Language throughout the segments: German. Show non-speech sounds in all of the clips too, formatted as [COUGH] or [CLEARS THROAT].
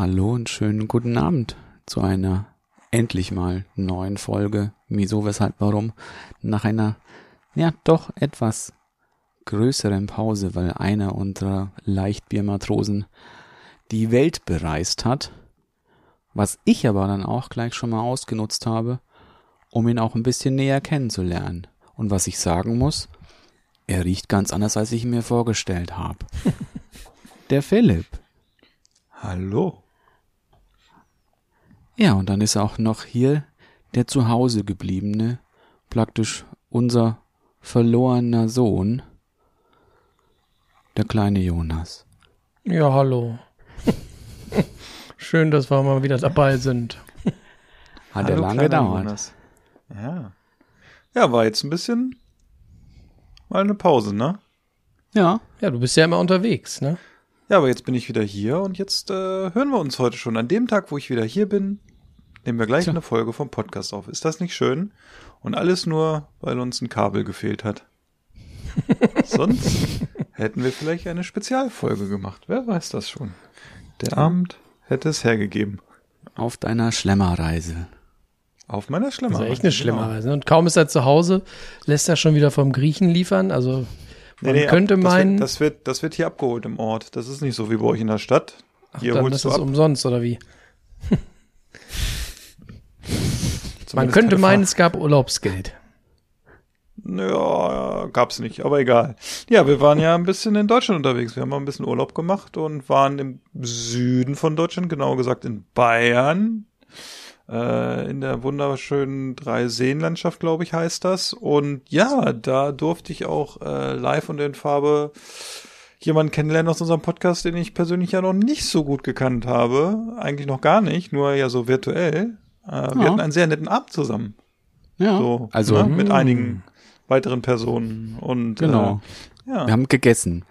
Hallo und schönen guten Abend zu einer endlich mal neuen Folge Wieso, Weshalb, Warum nach einer, ja, doch etwas größeren Pause, weil einer unserer Leichtbiermatrosen die Welt bereist hat, was ich aber dann auch gleich schon mal ausgenutzt habe, um ihn auch ein bisschen näher kennenzulernen. Und was ich sagen muss, er riecht ganz anders, als ich ihn mir vorgestellt habe. [LAUGHS] Der Philipp. Hallo. Ja, und dann ist auch noch hier der Zuhause gebliebene, praktisch unser verlorener Sohn, der kleine Jonas. Ja, hallo. [LAUGHS] Schön, dass wir mal wieder dabei sind. Hat er lange gedauert. Jonas. Ja. Ja, war jetzt ein bisschen mal eine Pause, ne? Ja, Ja, du bist ja immer unterwegs, ne? Ja, aber jetzt bin ich wieder hier und jetzt äh, hören wir uns heute schon. An dem Tag, wo ich wieder hier bin, nehmen wir gleich Tja. eine Folge vom Podcast auf. Ist das nicht schön? Und alles nur, weil uns ein Kabel gefehlt hat. [LAUGHS] Sonst hätten wir vielleicht eine Spezialfolge gemacht. Wer weiß das schon? Der Abend hätte es hergegeben. auf deiner Schlemmerreise. Auf meiner Das Schlemmer. ist echt eine schlimme Reise. ne? Und kaum ist er zu Hause, lässt er schon wieder vom Griechen liefern. Also man könnte ab- meinen, Das wird, das, wird, das wird hier abgeholt im Ort. Das ist nicht so wie bei euch in der Stadt. ach, Hier dann holst ist du es ab. umsonst, oder wie? Man könnte meinen, es gab Urlaubsgeld. Ja, gab's nicht, aber egal. Ja, wir waren ja ein bisschen in Deutschland unterwegs. Wir haben mal ein bisschen Urlaub gemacht und waren im Süden von Deutschland, genauer gesagt in Bayern. Äh, in der wunderschönen Dreiseenlandschaft, glaube ich, heißt das. Und ja, da durfte ich auch äh, live und in Farbe jemanden kennenlernen aus unserem Podcast, den ich persönlich ja noch nicht so gut gekannt habe. Eigentlich noch gar nicht, nur ja so virtuell. Äh, Wir Ja. hatten einen sehr netten Abend zusammen. Ja, So, also ne, mit Mm. einigen weiteren Personen und Genau. Äh, ja. wir haben gegessen.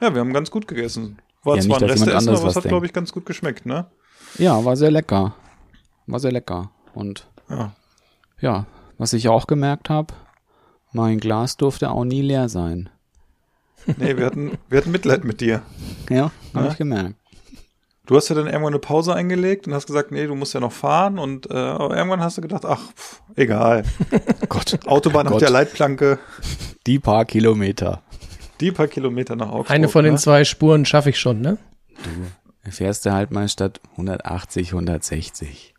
ja, wir haben ganz gut gegessen. War Ja, zwar nicht, ein Resteessen, aber es was hat, glaube ich, ganz gut geschmeckt, ne? Ja, war sehr lecker. War sehr lecker. Und Ja. ja, was ich auch gemerkt habe, mein Glas durfte auch nie leer sein. Nee, wir hatten, wir hatten Mitleid mit dir. Ja, habe Ja. ich gemerkt. Du hast ja dann irgendwann eine Pause eingelegt und hast gesagt, nee, du musst ja noch fahren und äh, aber irgendwann hast du gedacht, ach, pff, egal. [LAUGHS] Gott, Autobahn auf der Leitplanke, die paar Kilometer. die paar Kilometer nach Augsburg. Eine von den ne? zwei Spuren schaffe ich schon, ne? Fährst du halt mal statt 180, 160.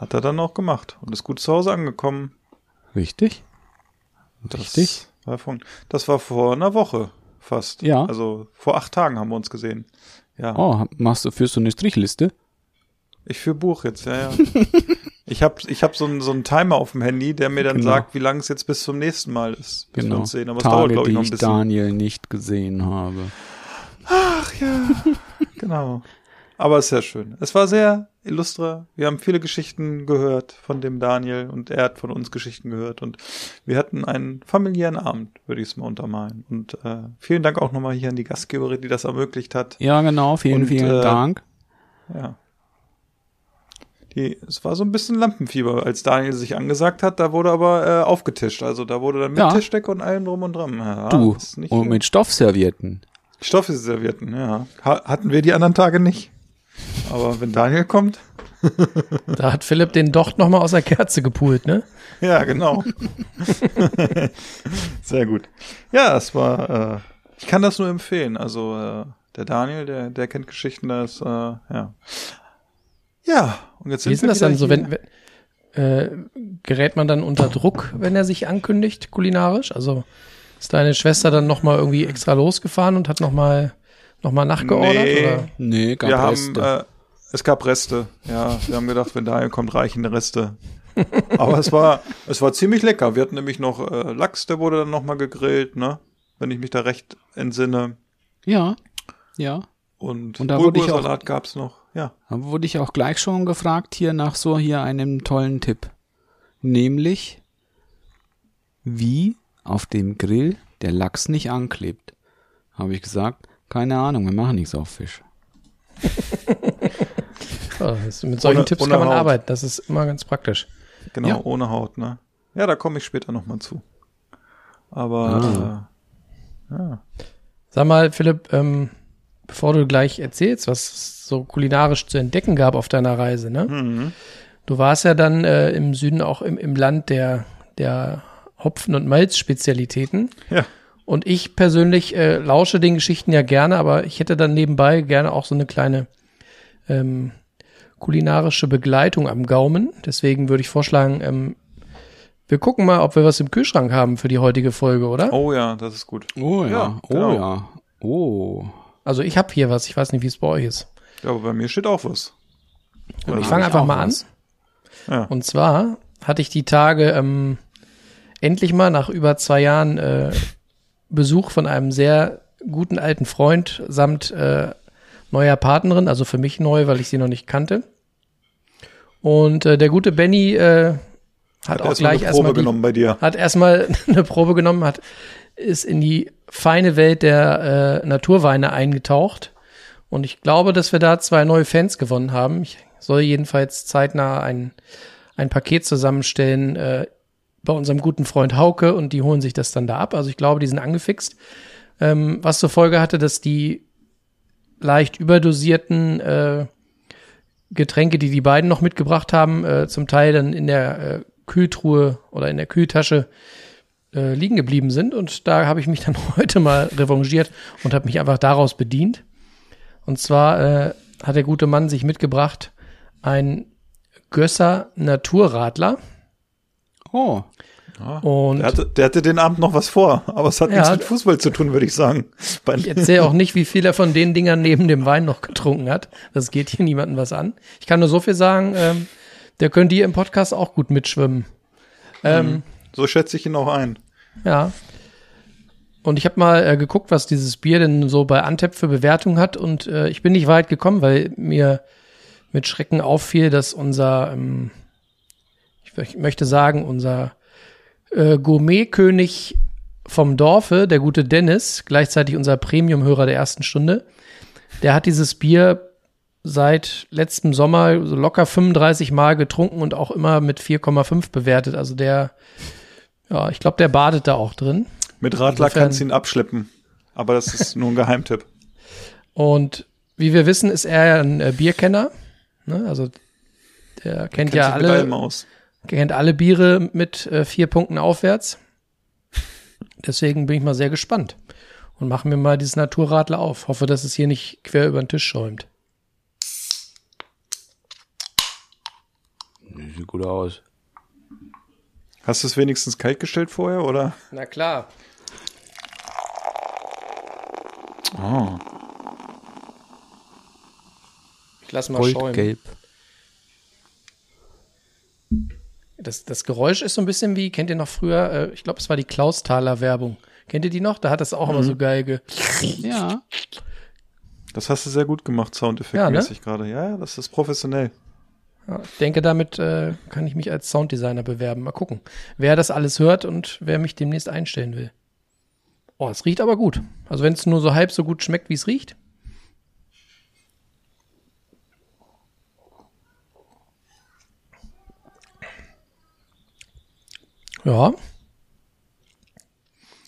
Hat er dann auch gemacht und ist gut zu Hause angekommen. Richtig? Das Richtig? War von, das war vor einer Woche fast. Ja. Also vor acht Tagen haben wir uns gesehen. Ja. Oh, machst du, führst du eine Strichliste? Ich führe Buch jetzt, ja, ja. [LAUGHS] ich habe ich hab so einen so einen Timer auf dem Handy, der mir dann Genau. sagt, wie lange es jetzt bis zum nächsten Mal ist, bis wir Genau. uns sehen. Aber es dauert, Tage, glaube ich, die noch ein ich bisschen. Daniel nicht gesehen habe. Ach ja, genau. [LAUGHS] Aber es ist sehr schön. Es war sehr illustre. Wir haben viele Geschichten gehört von dem Daniel und er hat von uns Geschichten gehört und wir hatten einen familiären Abend, würde ich es mal untermalen. Und äh, vielen Dank auch nochmal hier an die Gastgeberin, die das ermöglicht hat. Ja, genau, vielen, Und, vielen äh, Dank. Ja. Die, es war so ein bisschen Lampenfieber, als Daniel sich angesagt hat. Da wurde aber äh, aufgetischt. Also da wurde dann mit Ja. Tischdecke und allem drum und dran. Ja, Du, und mit Stoffservietten. Stoffservietten, ja. Ha hatten wir die anderen Tage nicht. Aber wenn Daniel kommt, [LAUGHS] Da hat Philipp den Docht noch mal aus der Kerze gepult, ne? ja, genau. [LAUGHS] Sehr gut. Ja, es war, äh, ich kann das nur empfehlen. Also, äh, der Daniel, der, der kennt Geschichten, das, äh, ja. Ja, und jetzt Wie sind ist denn wir das dann so, wenn, wenn äh, gerät man dann unter Druck, wenn er sich ankündigt, kulinarisch? Also ist deine Schwester dann noch mal irgendwie extra losgefahren und hat noch mal, noch mal nachgeordert? Nee. Oder? Nee, gab wir haben, Reste. äh, es gab Reste, ja. Wir haben gedacht, wenn Daniel kommt, reichen Reste. Aber es war, es war ziemlich lecker. Wir hatten nämlich noch äh, Lachs, der wurde dann nochmal gegrillt, ne? Wenn ich mich da recht entsinne. ja, ja. Und, Und da wurde ich auch- gab's noch. Ja. Da wurde ich auch gleich schon gefragt hier nach so hier einem tollen Tipp. Nämlich, wie auf dem Grill der Lachs nicht anklebt. Habe ich gesagt, keine Ahnung, wir machen nichts auf Fisch. [LAUGHS] Das, mit solchen Ohne- Tipps ohne kann man Haut. arbeiten. Das ist immer ganz praktisch. Genau, Ja. ohne Haut, ne? Ja, da komme ich später nochmal zu. Ah. Aber äh, ja. Sag mal, Philipp, ähm, bevor du gleich erzählst, was es so kulinarisch zu entdecken gab auf deiner Reise, ne? Mhm. Du warst ja dann äh, im Süden auch im, im Land der, der Hopfen- und Malzspezialitäten. Ja. Und ich persönlich äh, lausche den Geschichten ja gerne, aber ich hätte dann nebenbei gerne auch so eine kleine ähm, kulinarische Begleitung am Gaumen. Deswegen würde ich vorschlagen, ähm, wir gucken mal, ob wir was im Kühlschrank haben für die heutige Folge, oder? Oh ja, das ist gut. Oh ja, Ja, oh genau. ja, oh. Also ich habe hier was, ich weiß nicht, wie es bei euch ist. Ja, aber bei mir steht auch was. Ich fange einfach mal an. was. Ja. Und zwar hatte ich die Tage ähm, endlich mal nach über zwei Jahren äh, Besuch von einem sehr guten alten Freund samt äh, neuer Partnerin, also für mich neu, weil ich sie noch nicht kannte. Und äh, der gute Benny äh, hat, Hat auch gleich eine Probe erstmal die, genommen bei dir. hat erstmal [LAUGHS] eine Probe genommen, hat ist in die feine Welt der äh, Naturweine eingetaucht. Und ich glaube, dass wir da zwei neue Fans gewonnen haben. Ich soll jedenfalls zeitnah ein, ein Paket zusammenstellen äh, bei unserem guten Freund Hauke und die holen sich das dann da ab. Also ich glaube, die sind angefixt. Ähm, was zur Folge hatte, dass die leicht überdosierten äh, Getränke, die die beiden noch mitgebracht haben, äh, zum Teil dann in der äh, Kühltruhe oder in der Kühltasche äh, liegen geblieben sind. Und da habe ich mich dann [LAUGHS] heute mal revanchiert und habe mich einfach daraus bedient. Und zwar äh, hat der gute Mann sich mitgebracht ein Gösser Naturradler. Oh, Und Der hatte, der hatte den Abend noch was vor, aber es hat Ja. nichts mit Fußball zu tun, würde ich sagen. [LAUGHS] Ich erzähle auch nicht, wie viel er von den Dingern neben dem Wein noch getrunken hat. Das geht hier niemandem was an. Ich kann nur so viel sagen, ähm, der könnte hier im Podcast auch gut mitschwimmen. Ähm, so schätze ich ihn auch ein. Ja. Und ich habe mal äh, geguckt, was dieses Bier denn so bei Antep für Bewertung hat. Und äh, ich bin nicht weit gekommen, weil mir mit Schrecken auffiel, dass unser, ähm, ich mö- möchte sagen, unser äh, Gourmetkönig vom Dorfe, der gute Dennis, gleichzeitig unser Premium-Hörer der ersten Stunde, der hat dieses Bier seit letztem Sommer so locker 35 Mal getrunken und auch immer mit 4,5 bewertet. Also der, ja, ich glaube, der badet da auch drin. Mit Radler Insofern- kannst du ihn abschleppen. Aber das ist nur ein Geheimtipp. Und wie wir wissen, ist er ein äh, Bierkenner. Ne? Also der kennt ja sich mit allem alle, aus. Kennt alle Biere mit äh, vier Punkten aufwärts. Deswegen bin ich mal sehr gespannt und machen wir mal dieses Naturradler auf. Hoffe, dass es hier nicht quer über den Tisch schäumt. sieht gut aus. Hast du es wenigstens kalt gestellt vorher, oder? Na klar. Oh. Ich lass mal schäumen. Goldgelb. Das, das Geräusch ist so ein bisschen wie, kennt ihr noch früher, äh, ich glaube, es war die Klausthaler Werbung. Kennt ihr die noch? Da hat das auch immer so geil ge Ja. Das hast du sehr gut gemacht, Ja, ne? Soundeffektmäßig gerade. Ja, das ist professionell. Ja, ich denke, damit äh, kann ich mich als Sounddesigner bewerben. Mal gucken, wer das alles hört und wer mich demnächst einstellen will. Oh, es riecht aber gut. Also wenn es nur so halb so gut schmeckt, wie es riecht. Ja.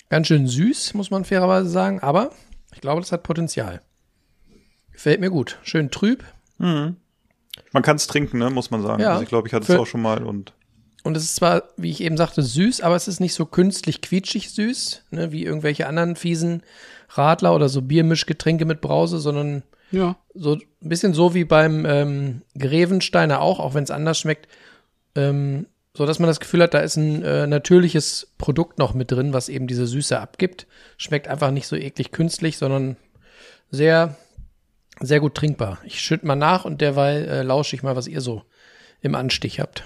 Ganz schön süß, muss man fairerweise sagen, aber ich glaube, das hat Potenzial. Gefällt mir gut. Schön trüb, Man kann es trinken, ne, muss man sagen. Ja. Also ich glaube, ich hatte es auch schon mal und Und es ist zwar, wie ich eben sagte, süß, aber es ist nicht so künstlich quietschig süß, ne, wie irgendwelche anderen fiesen Radler oder so Biermischgetränke mit Brause, sondern Ja. so ein bisschen so wie beim ähm, Grevensteiner auch, auch wenn es anders schmeckt, ähm, so dass man das Gefühl hat, da ist ein äh, natürliches Produkt noch mit drin, was eben diese Süße abgibt. Schmeckt einfach nicht so eklig künstlich, sondern sehr, sehr gut trinkbar. Ich schütte mal nach und derweil äh, lausche ich mal, was ihr so im Anstich habt.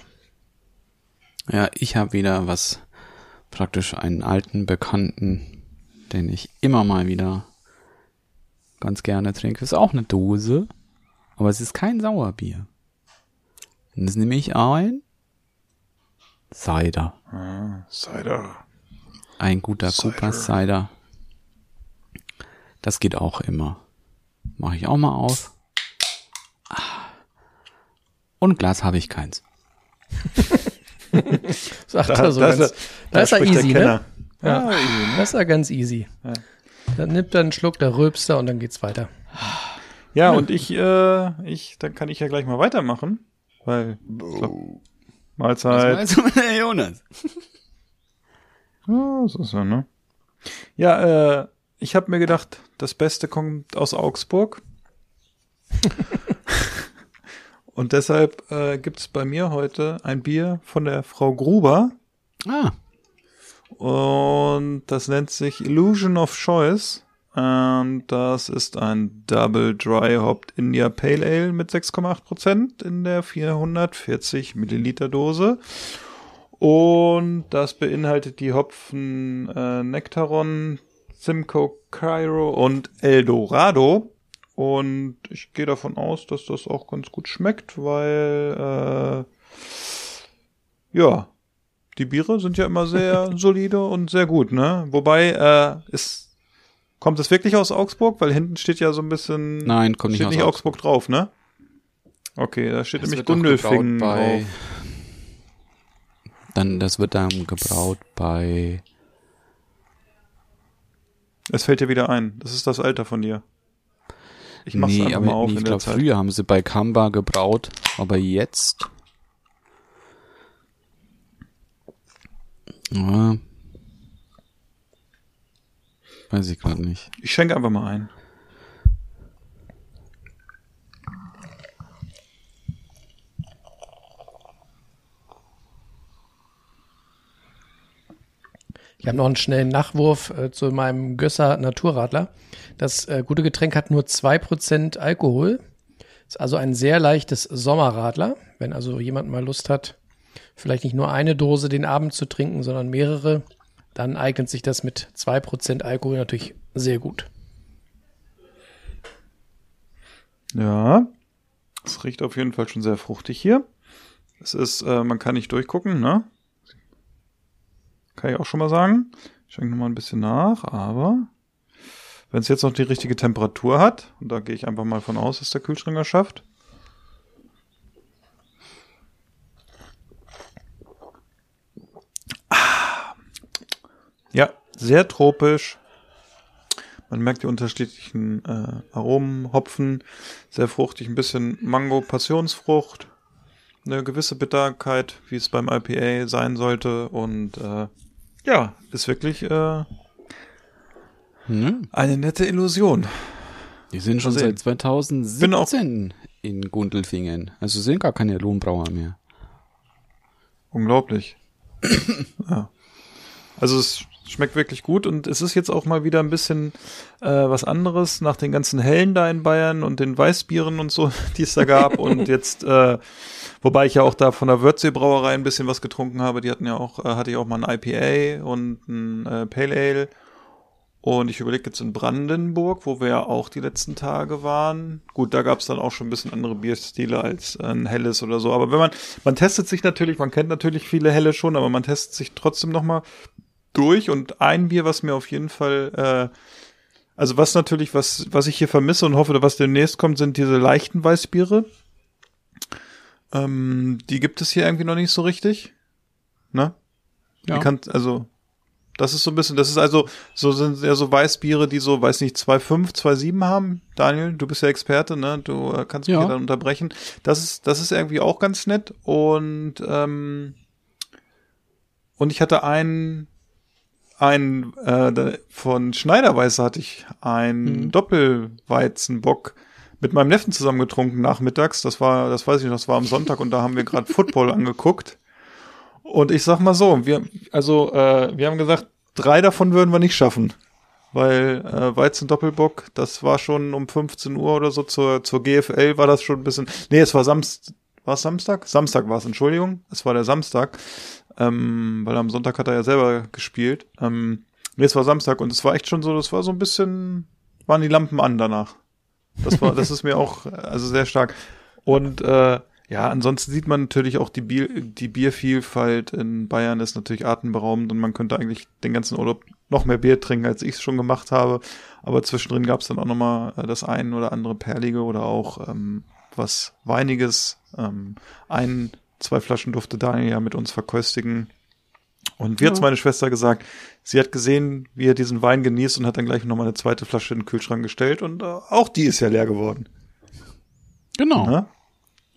Ja, ich habe wieder was, praktisch einen alten Bekannten, den ich immer mal wieder ganz gerne trinke, ist auch eine Dose, aber es ist kein Sauerbier. Und das nehme ich ein Cider. Cider. Ein guter Cider. Cooper Cider. Das geht auch immer. Mache ich auch mal auf. Ah. Und Glas habe ich keins. [LAUGHS] Sagt Da, er so da, ganz, ist er- da ist er easy, ne? Ja. Ah, easy, ne? Das ist ja ganz easy. Dann nimmt er einen Schluck, der rülpst er und dann geht's weiter. Ja, und ich, äh, ich, dann kann ich ja gleich mal weitermachen, weil ich glaub, Mahlzeit. Was meinst du, Herr Jonas? [LAUGHS] Ja, so ist er, ne? Ja, äh, ich habe mir gedacht, das Beste kommt aus Augsburg. [LAUGHS] Und deshalb äh, gibt's bei mir heute ein Bier von der Frau Gruber. Ah, Und das nennt sich Illusion of Choice. Und das ist ein Double Dry Hopped India Pale Ale mit 6,8% in der 440 Milliliter Dose. Und das beinhaltet die Hopfen äh, Nectaron, Simcoe Cairo und Eldorado. Und ich gehe davon aus, dass das auch ganz gut schmeckt, weil äh, ja, die Biere sind ja immer sehr [LAUGHS] solide und sehr gut, ne? Wobei, äh, ist, kommt es wirklich aus Augsburg? Weil hinten steht ja so ein bisschen. Nein, kommt nicht steht aus nicht Augsburg. drauf, ne? Okay, da steht das nämlich Gundelfingen bei, drauf. dann, das wird dann gebraut bei, Es fällt dir wieder ein. Das ist das Alter von dir. Ich mach's nee, einfach aber mal auf nee, ich in der glaube, früher haben sie bei Kamba gebraut, aber jetzt, ja, weiß ich gerade nicht. Ich schenke einfach mal ein. Ich habe noch einen schnellen Nachwurf äh, zu meinem Gösser Naturradler. Das äh, gute Getränk hat nur 2% Alkohol. Ist also ein sehr leichtes Sommerradler. Wenn also jemand mal Lust hat, vielleicht nicht nur eine Dose den Abend zu trinken, sondern mehrere, dann eignet sich das mit 2% Alkohol natürlich sehr gut. Ja. Es riecht auf jeden Fall schon sehr fruchtig hier. Es ist, äh, man kann nicht durchgucken, ne? Kann ich auch schon mal sagen. Ich schenke noch mal ein bisschen nach, aber wenn es jetzt noch die richtige Temperatur hat, und da gehe ich einfach mal von aus, dass der Kühlschrank schafft. Ja, sehr tropisch. Man merkt die unterschiedlichen äh, Aromen, Hopfen, sehr fruchtig, ein bisschen Mango, Passionsfrucht, eine gewisse Bitterkeit, wie es beim IPA sein sollte und äh, ja, ist wirklich äh, Hm? eine nette Illusion. Die sind schon seit 2017 in Gundelfingen. Also sind gar keine Lohnbrauer mehr. Unglaublich. [COUGHS] ja. Also es schmeckt wirklich gut und es ist jetzt auch mal wieder ein bisschen äh, was anderes nach den ganzen Hellen da in Bayern und den Weißbieren und so, [LAUGHS] die es da gab und [LAUGHS] jetzt, äh, wobei ich ja auch da von der Wörthsee Brauerei ein bisschen was getrunken habe, die hatten ja auch, äh, hatte ich auch mal ein IPA und ein äh, Pale Ale und ich überlege jetzt in Brandenburg, wo wir ja auch die letzten Tage waren. Gut, da gab es dann auch schon ein bisschen andere Bierstile als ein helles oder so. Aber wenn man, man testet sich natürlich, man kennt natürlich viele helle schon, aber man testet sich trotzdem nochmal durch. Und ein Bier, was mir auf jeden Fall, äh, also was natürlich, was, was ich hier vermisse und hoffe, was demnächst kommt, sind diese leichten Weißbiere. Ähm, die gibt es hier irgendwie noch nicht so richtig. Ne? Ja. Die kann, also, das ist so ein bisschen, das ist also, so sind ja so Weißbiere, die so, weiß nicht, 2,5, 2,7 haben. Daniel, du bist ja Experte, ne? Du äh, kannst mich Ja. dann unterbrechen. Das ist, das ist irgendwie auch ganz nett. Und, ähm, und ich hatte einen, ein, äh, von Schneiderweiße hatte ich einen Doppelweizenbock mit meinem Neffen zusammen getrunken nachmittags. Das war, das weiß ich noch, das war am Sonntag und da haben wir gerade Football [LAUGHS] angeguckt. Und ich sag mal so, wir, also äh, wir haben gesagt, drei davon würden wir nicht schaffen. Weil äh, Weizen Doppelbock, das war schon um 15 Uhr oder so zur, zur GFL war das schon ein bisschen. Nee, es war Samstag. War es Samstag? Samstag war es, Entschuldigung. Es war der Samstag. Ähm, weil am Sonntag hat er ja selber gespielt. Ähm, nee, es war Samstag und es war echt schon so, das war so ein bisschen waren die Lampen an danach. Das war, das ist mir auch also sehr stark. Und äh, ja, ansonsten sieht man natürlich auch die Bier, die Biervielfalt in Bayern ist natürlich atemberaubend und man könnte eigentlich den ganzen Urlaub noch mehr Bier trinken, als ich es schon gemacht habe. Aber zwischendrin gab es dann auch nochmal äh, das ein oder andere Perlige oder auch ähm, was Weiniges. Ähm, ein, zwei Flaschen durfte Daniel ja mit uns verköstigen. Und wie hat's meine Schwester gesagt? Sie hat gesehen, wie er diesen Wein genießt und hat dann gleich nochmal eine zweite Flasche in den Kühlschrank gestellt und äh, auch die ist ja leer geworden. Genau. Ne?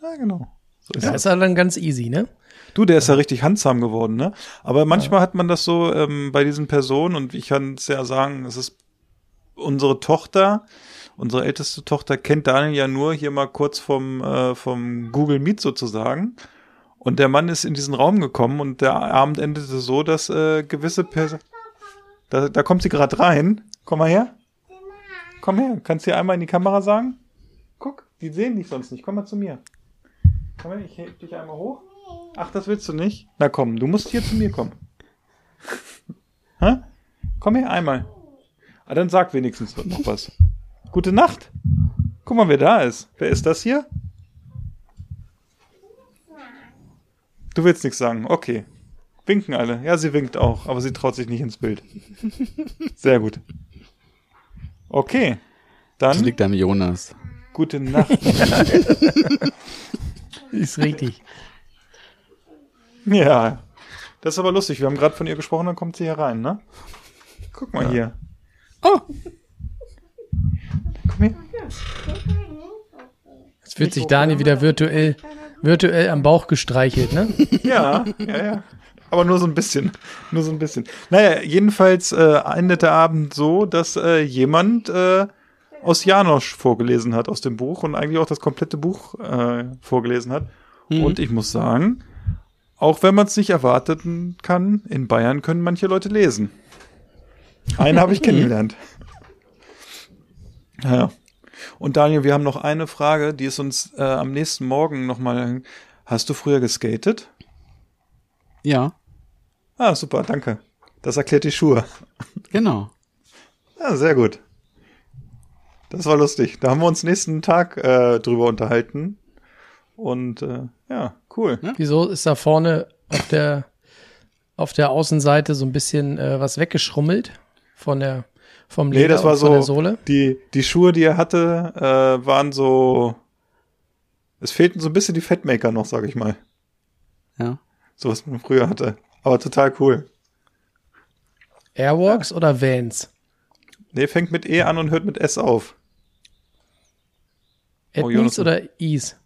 Ja, genau. So ist Ja, das. ist ja dann ganz easy, ne? Du, der ist ja richtig handsam geworden, ne? Aber manchmal hat man das so ähm, bei diesen Personen und ich kann es ja sagen, es ist unsere Tochter, unsere älteste Tochter kennt Daniel ja nur hier mal kurz vom, äh, vom Google Meet sozusagen. Und der Mann ist in diesen Raum gekommen und der Abend endete so, dass äh, gewisse Personen. Da, da kommt sie gerade rein. Komm mal her. Komm her. Kannst du dir einmal in die Kamera sagen? Guck, die sehen dich sonst nicht. Komm mal zu mir. Komm her, ich heb dich einmal hoch. Ach, das willst du nicht? Na komm, du musst hier zu mir kommen. Hä? Komm her einmal. Ah, dann sag wenigstens noch was. Gute Nacht. Guck mal, wer da ist. Wer ist das hier? Du willst nichts sagen. Okay. Winken alle. Ja, sie winkt auch, aber sie traut sich nicht ins Bild. Sehr gut. Okay. Das Dann liegt am Jonas. gute Nacht. [LAUGHS] Ist richtig. Ja. Das ist aber lustig. Wir haben gerade von ihr gesprochen, dann kommt sie hier rein, ne? Guck mal hier. Oh, Komm her. Jetzt wird sich Dani wieder virtuell, virtuell am Bauch gestreichelt, ne? [LAUGHS] Ja, ja, ja. Aber nur so ein bisschen. Nur so ein bisschen. Naja, jedenfalls äh, endet der Abend so, dass äh, jemand äh, aus Janosch vorgelesen hat aus dem Buch und eigentlich auch das komplette Buch äh, vorgelesen hat. Und ich muss sagen, auch wenn man es nicht erwarten kann, in Bayern können manche Leute lesen. Einen habe ich [LAUGHS] kennengelernt. Ja. Und Daniel, wir haben noch eine Frage, die ist uns äh, am nächsten Morgen nochmal. Hast du früher geskatet? ja, Ah, super, danke. Das erklärt die Schuhe. genau. Ja, sehr gut. Das war lustig. Da haben wir uns nächsten Tag äh, drüber unterhalten. Und äh, ja, cool. Wieso ist da vorne auf der, auf der Außenseite so ein bisschen äh, was weggeschrummelt von der, vom Leder Nee, das war und von der so. Sohle? Die, die Schuhe, die er hatte, äh, waren so. Es fehlten so ein bisschen die Fatmaker noch, sag ich mal. Ja. So was man früher hatte. Aber total cool. Airwalks oder Vans? Nee, fängt mit E an und hört mit S auf. Oh, Ethnies Jonathan. oder Ease?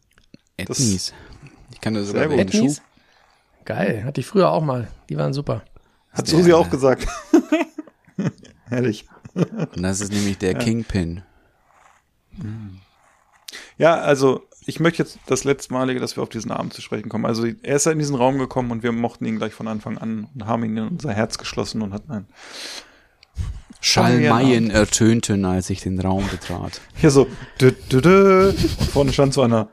Ethnies. Ich kann das sogar gut. den Schuh. Geil, hatte ich früher auch mal. Die waren super. Hat Susi auch gesagt. [LAUGHS] Herrlich. Und das ist nämlich der Kingpin. Ja, also ich möchte jetzt das letztmalige, dass wir auf diesen Abend zu sprechen kommen. Also er ist ja in diesen Raum gekommen und wir mochten ihn gleich von Anfang an und haben ihn in unser Herz geschlossen und hatten ein Schalmeien ertönten, als ich den Raum betrat. hier so dü, dü, dü, und vorne stand so einer.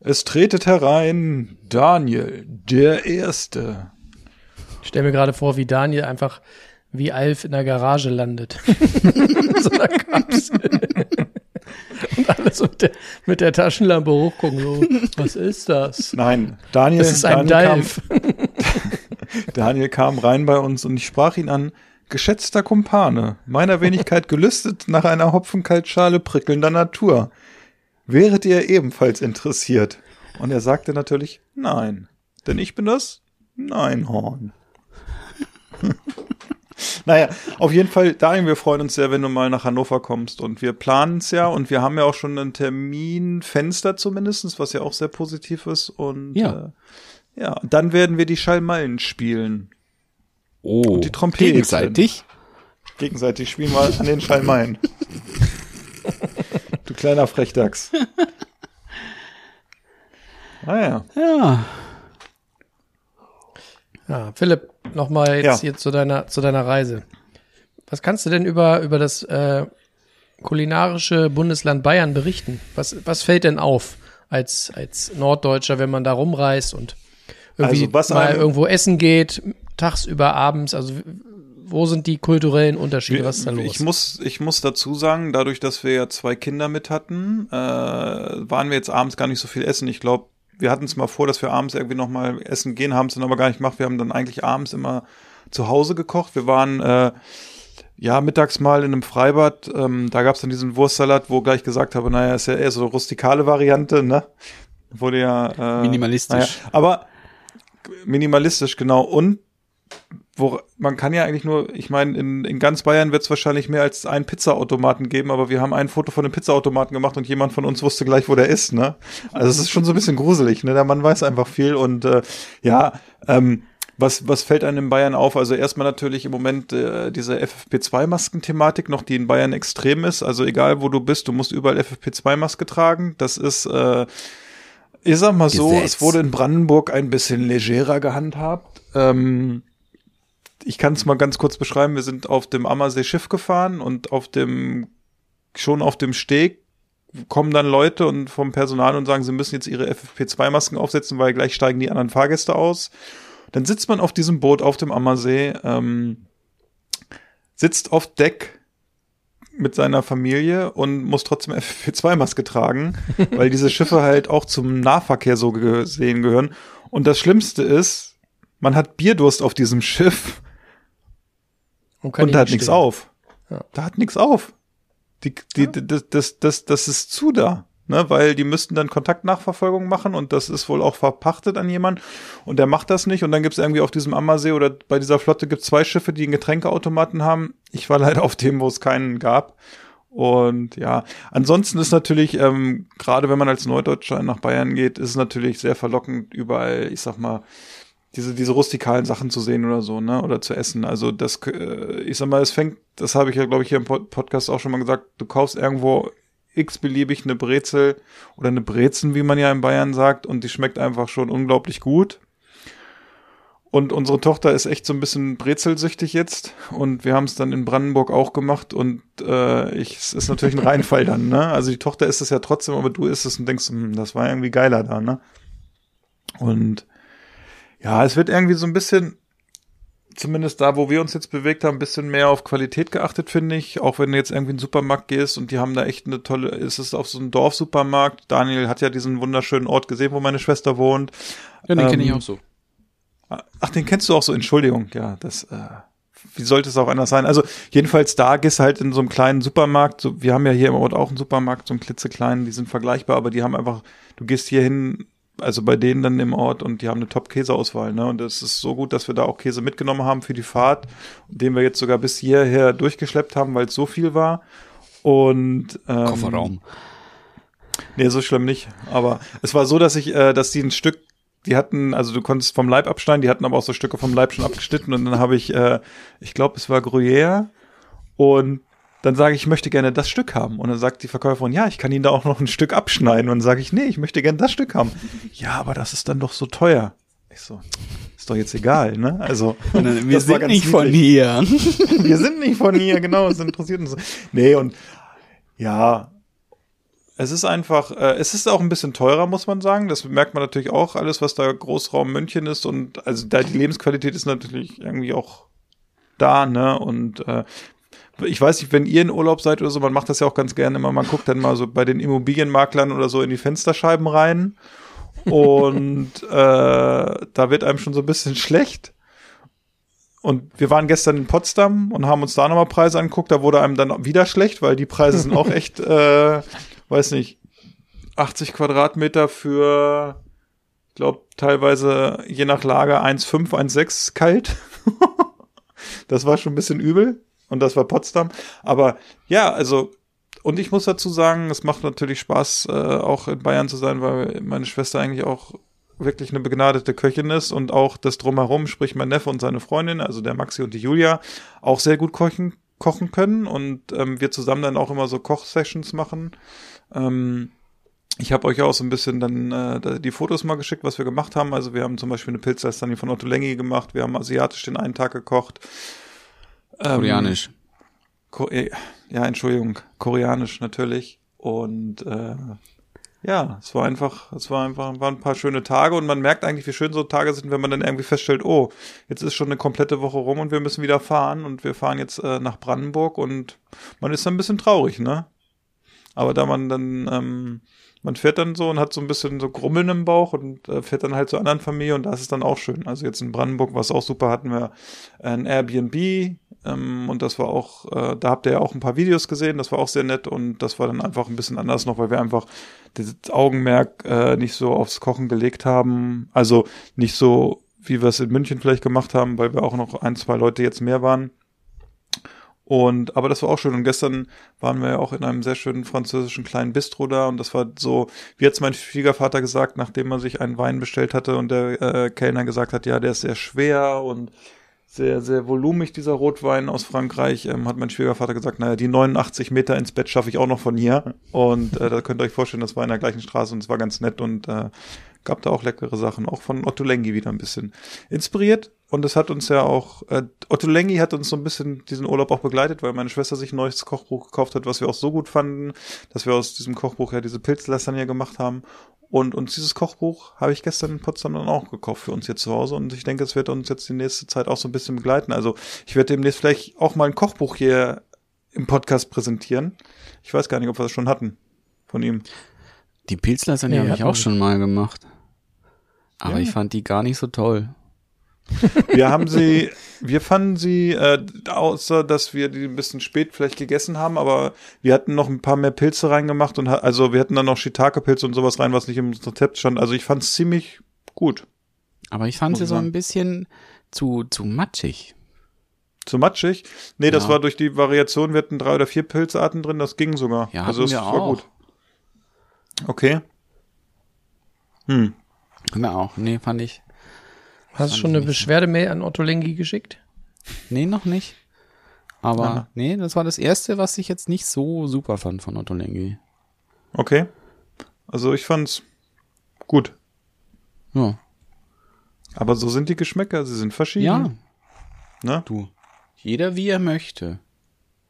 Es tretet herein Daniel, der Erste. Ich stelle mir gerade vor, wie Daniel einfach wie Alf in der Garage landet. In [LAUGHS] so einer Kapsel. [LAUGHS] Und alle so mit der, mit der Taschenlampe hochgucken. So, was ist das? Nein, Daniel, Das ist ein Daniel, Dalf. kam, [LAUGHS] Daniel kam rein bei uns und ich sprach ihn an. Geschätzter Kumpane, meiner Wenigkeit gelüstet nach einer Hopfenkaltschale prickelnder Natur. Wäret ihr ebenfalls interessiert? Und er sagte natürlich nein, denn ich bin das Neinhorn. Naja, auf jeden Fall, Daniel, wir freuen uns sehr, wenn du mal nach Hannover kommst und wir planen es ja und wir haben ja auch schon ein Terminfenster zumindestens, was ja auch sehr positiv ist und Ja. äh, ja, dann werden wir die Schallmallen spielen. Oh, die Trompete. gegenseitig. Gegenseitig spielen wir an den Schallmallen. [LAUGHS] du kleiner Frechdachs. Naja. [LAUGHS] Ja, Ja, Philipp, nochmal jetzt Ja. hier zu deiner, zu deiner Reise. Was kannst du denn über, über das äh, kulinarische Bundesland Bayern berichten? Was, was fällt denn auf als, als Norddeutscher, wenn man da rumreist und irgendwie Also, mal irgendwo essen geht, tagsüber, abends? Also wo sind die kulturellen Unterschiede? Was ist da los? Ich muss, ich muss dazu sagen, dadurch, dass wir ja zwei Kinder mit hatten, äh, waren wir jetzt abends gar nicht so viel essen. Ich glaube, wir hatten es mal vor, dass wir abends irgendwie noch mal essen gehen, haben es dann aber gar nicht gemacht. Wir haben dann eigentlich abends immer zu Hause gekocht. Wir waren äh, ja mittags mal in einem Freibad. Ähm, da gab es dann diesen Wurstsalat, wo gleich gesagt habe, naja, ist ja eher so eine rustikale Variante, ne? Wurde ja äh, Minimalistisch. Naja, aber minimalistisch, genau. Und wo man kann ja eigentlich nur, ich meine, in, in ganz Bayern wird es wahrscheinlich mehr als einen Pizzaautomaten geben, aber wir haben ein Foto von dem Pizzaautomaten gemacht und jemand von uns wusste gleich, wo der ist, ne? Also es ist schon so ein bisschen gruselig, ne? Der Mann weiß einfach viel und äh, ja, ähm, was, was fällt einem in Bayern auf? Also erstmal natürlich im Moment äh, diese FFP2-Masken-Thematik noch, die in Bayern extrem ist. Also egal wo du bist, du musst überall FFP2-Maske tragen. Das ist, äh, ich sag mal so, Gesetz. es wurde in Brandenburg ein bisschen legerer gehandhabt. Ähm, ich kann es mal ganz kurz beschreiben. Wir sind auf dem Ammersee Schiff gefahren und auf dem, schon auf dem Steg kommen dann Leute und vom Personal und sagen, sie müssen jetzt ihre FFP2-Masken aufsetzen, weil gleich steigen die anderen Fahrgäste aus. Dann sitzt man auf diesem Boot auf dem Ammersee, ähm, sitzt auf Deck mit seiner Familie und muss trotzdem FFP2-Maske tragen, [LAUGHS] weil diese Schiffe halt auch zum Nahverkehr so gesehen gehören. Und das Schlimmste ist, man hat Bierdurst auf diesem Schiff und die da hat nicht nichts auf. Ja. Da hat nichts auf. Die, die, das, das, das, das ist zu da. Ne, weil die müssten dann Kontaktnachverfolgung machen und das ist wohl auch verpachtet an jemand und der macht das nicht und dann gibt's irgendwie auf diesem Ammersee oder bei dieser Flotte gibt's zwei Schiffe, die einen Getränkeautomaten haben. Ich war [LAUGHS] leider auf dem, wo es keinen gab. Und ja, ansonsten ist natürlich, ähm, gerade wenn man als Neudeutscher nach Bayern geht, ist es natürlich sehr verlockend, überall, ich sag mal, diese, diese rustikalen Sachen zu sehen oder so, ne? Oder zu essen. Also das, äh, ich sag mal, es fängt, das habe ich ja, glaube ich, hier im Pod- Podcast auch schon mal gesagt, du kaufst irgendwo x-beliebig eine Brezel oder eine Brezen, wie man ja in Bayern sagt, und die schmeckt einfach schon unglaublich gut. Und unsere Tochter ist echt so ein bisschen brezelsüchtig jetzt und wir haben es dann in Brandenburg auch gemacht und äh, ich, es ist natürlich ein Reinfall dann, ne? Also die Tochter ist es ja trotzdem, aber du isst es und denkst, hm, das war irgendwie geiler da, ne? Und ja, es wird irgendwie so ein bisschen, zumindest da, wo wir uns jetzt bewegt haben, ein bisschen mehr auf Qualität geachtet, finde ich. Auch wenn du jetzt irgendwie in den Supermarkt gehst und die haben da echt eine tolle, ist es auf so einem Dorfsupermarkt. Daniel hat ja diesen wunderschönen Ort gesehen, wo meine Schwester wohnt. Ja, den kenne ich Ähm, auch so. Ach, den kennst du auch so, Entschuldigung, ja, das, äh, wie sollte es auch anders sein? Also, jedenfalls da gehst halt in so einem kleinen Supermarkt, so, wir haben ja hier im Ort auch einen Supermarkt, so einen klitzekleinen, die sind vergleichbar, aber die haben einfach, du gehst hier hin, also bei denen dann im Ort und die haben eine Top-Käseauswahl, ne? Und es ist so gut, dass wir da auch Käse mitgenommen haben für die Fahrt, den wir jetzt sogar bis hierher durchgeschleppt haben, weil es so viel war. Und ähm, Kofferraum. Nee, so schlimm nicht. Aber es war so, dass ich, äh, dass die ein Stück, die hatten, also du konntest vom Leib abschneiden, die hatten aber auch so Stücke vom Leib schon abgeschnitten und dann habe ich, äh, ich glaube, es war Gruyère und dann sage ich, ich möchte gerne das Stück haben. Und dann sagt die Verkäuferin, ja, ich kann Ihnen da auch noch ein Stück abschneiden. Und dann sage ich, nee, ich möchte gerne das Stück haben. [LAUGHS] Ja, aber das ist dann doch so teuer. Ich so, ist doch jetzt egal, ne? Also, [LAUGHS] Wir sind nicht von niedlich. hier. [LAUGHS] Wir sind nicht von hier, genau, es interessiert uns. Nee, und ja, es ist einfach, äh, es ist auch ein bisschen teurer, muss man sagen. Das merkt man natürlich auch, alles, was da Großraum München ist. Und also da die Lebensqualität ist natürlich irgendwie auch da, ne? Und äh, ich weiß nicht, wenn ihr in Urlaub seid oder so, man macht das ja auch ganz gerne immer, man guckt dann mal so bei den Immobilienmaklern oder so in die Fensterscheiben rein. Und [LAUGHS] äh, da wird einem schon so ein bisschen schlecht. Und wir waren gestern in Potsdam und haben uns da nochmal Preise angeguckt. Da wurde einem dann wieder schlecht, weil die Preise sind auch echt, äh, weiß nicht, 80 Quadratmeter für, ich glaube, teilweise je nach Lage 1,5, 1,6 kalt. [LAUGHS] das war schon ein bisschen übel. Und das war Potsdam. Aber ja, also, und ich muss dazu sagen, es macht natürlich Spaß, äh, auch in Bayern zu sein, weil meine Schwester eigentlich auch wirklich eine begnadete Köchin ist und auch das drumherum, sprich mein Neffe und seine Freundin, also der Maxi und die Julia, auch sehr gut kochen, kochen können und ähm, wir zusammen dann auch immer so Kochsessions machen. Ähm, ich habe euch auch so ein bisschen dann äh, die Fotos mal geschickt, was wir gemacht haben. Also wir haben zum Beispiel eine Pilzlasagne von Otto Lengi gemacht, wir haben asiatisch den einen Tag gekocht. Ähm, Koreanisch. Ko äh, ja, Entschuldigung, koreanisch natürlich. Und äh, ja, es war einfach, es war einfach, waren ein paar schöne Tage und man merkt eigentlich, wie schön so Tage sind, wenn man dann irgendwie feststellt, oh, jetzt ist schon eine komplette Woche rum und wir müssen wieder fahren und wir fahren jetzt äh, nach Brandenburg und man ist dann ein bisschen traurig, ne? Aber da man dann, ähm, man fährt dann so und hat so ein bisschen so Grummeln im Bauch und äh, fährt dann halt zur anderen Familie und das ist dann auch schön. Also jetzt in Brandenburg war es auch super, hatten wir ein Airbnb ähm, und das war auch, äh, da habt ihr ja auch ein paar Videos gesehen, das war auch sehr nett und das war dann einfach ein bisschen anders noch, weil wir einfach das Augenmerk äh, nicht so aufs Kochen gelegt haben. Also nicht so, wie wir es in München vielleicht gemacht haben, weil wir auch noch ein, zwei Leute jetzt mehr waren. Und, aber das war auch schön. Und gestern waren wir ja auch in einem sehr schönen französischen kleinen Bistro da. Und das war so, wie hat's mein Schwiegervater gesagt, nachdem er sich einen Wein bestellt hatte und der äh, Kellner gesagt hat, ja, der ist sehr schwer und sehr, sehr volumig, dieser Rotwein aus Frankreich, ähm, hat mein Schwiegervater gesagt, naja, die 89 Meter ins Bett schaffe ich auch noch von hier. Und äh, da könnt ihr euch vorstellen, das war in der gleichen Straße und es war ganz nett und äh, gab da auch leckere Sachen, auch von Otto Lengi wieder ein bisschen inspiriert. Und es hat uns ja auch, äh, Otto Lengi hat uns so ein bisschen diesen Urlaub auch begleitet, weil meine Schwester sich ein neues Kochbuch gekauft hat, was wir auch so gut fanden, dass wir aus diesem Kochbuch ja diese Pilzlasagne gemacht haben. Und uns dieses Kochbuch habe ich gestern in Potsdam dann auch gekauft für uns hier zu Hause. Und ich denke, es wird uns jetzt die nächste Zeit auch so ein bisschen begleiten. Also ich werde demnächst vielleicht auch mal ein Kochbuch hier im Podcast präsentieren. Ich weiß gar nicht, ob wir das schon hatten von ihm. Die Pilzlasagne Nee, habe ich auch schon mal gemacht. Aber Ja. ich fand die gar nicht so toll. [LAUGHS] Wir haben sie, wir fanden sie, äh, außer dass wir die ein bisschen spät vielleicht gegessen haben, aber wir hatten noch ein paar mehr Pilze reingemacht und also wir hatten dann noch Shiitake-Pilze und sowas rein, was nicht im Rezept stand. Also ich fand es ziemlich gut. Aber ich fand sie so ein bisschen zu, zu matschig. Zu matschig? Nee, das Ja. war durch die Variation, wir hatten drei oder vier Pilzarten drin, das ging sogar. Ja, also es war auch. gut. Okay. Hm. Ja, auch. Nee, fand ich. Hast du schon eine. Beschwerdemail an Otto Lengi geschickt? Nee, noch nicht. Aber Aha. nee, das war das erste, was ich jetzt nicht so super fand von Otto Lengi. Okay. Also ich fand's gut. Ja. Aber so sind die Geschmäcker, sie sind verschieden. Ja, Ne? du. Jeder wie er möchte.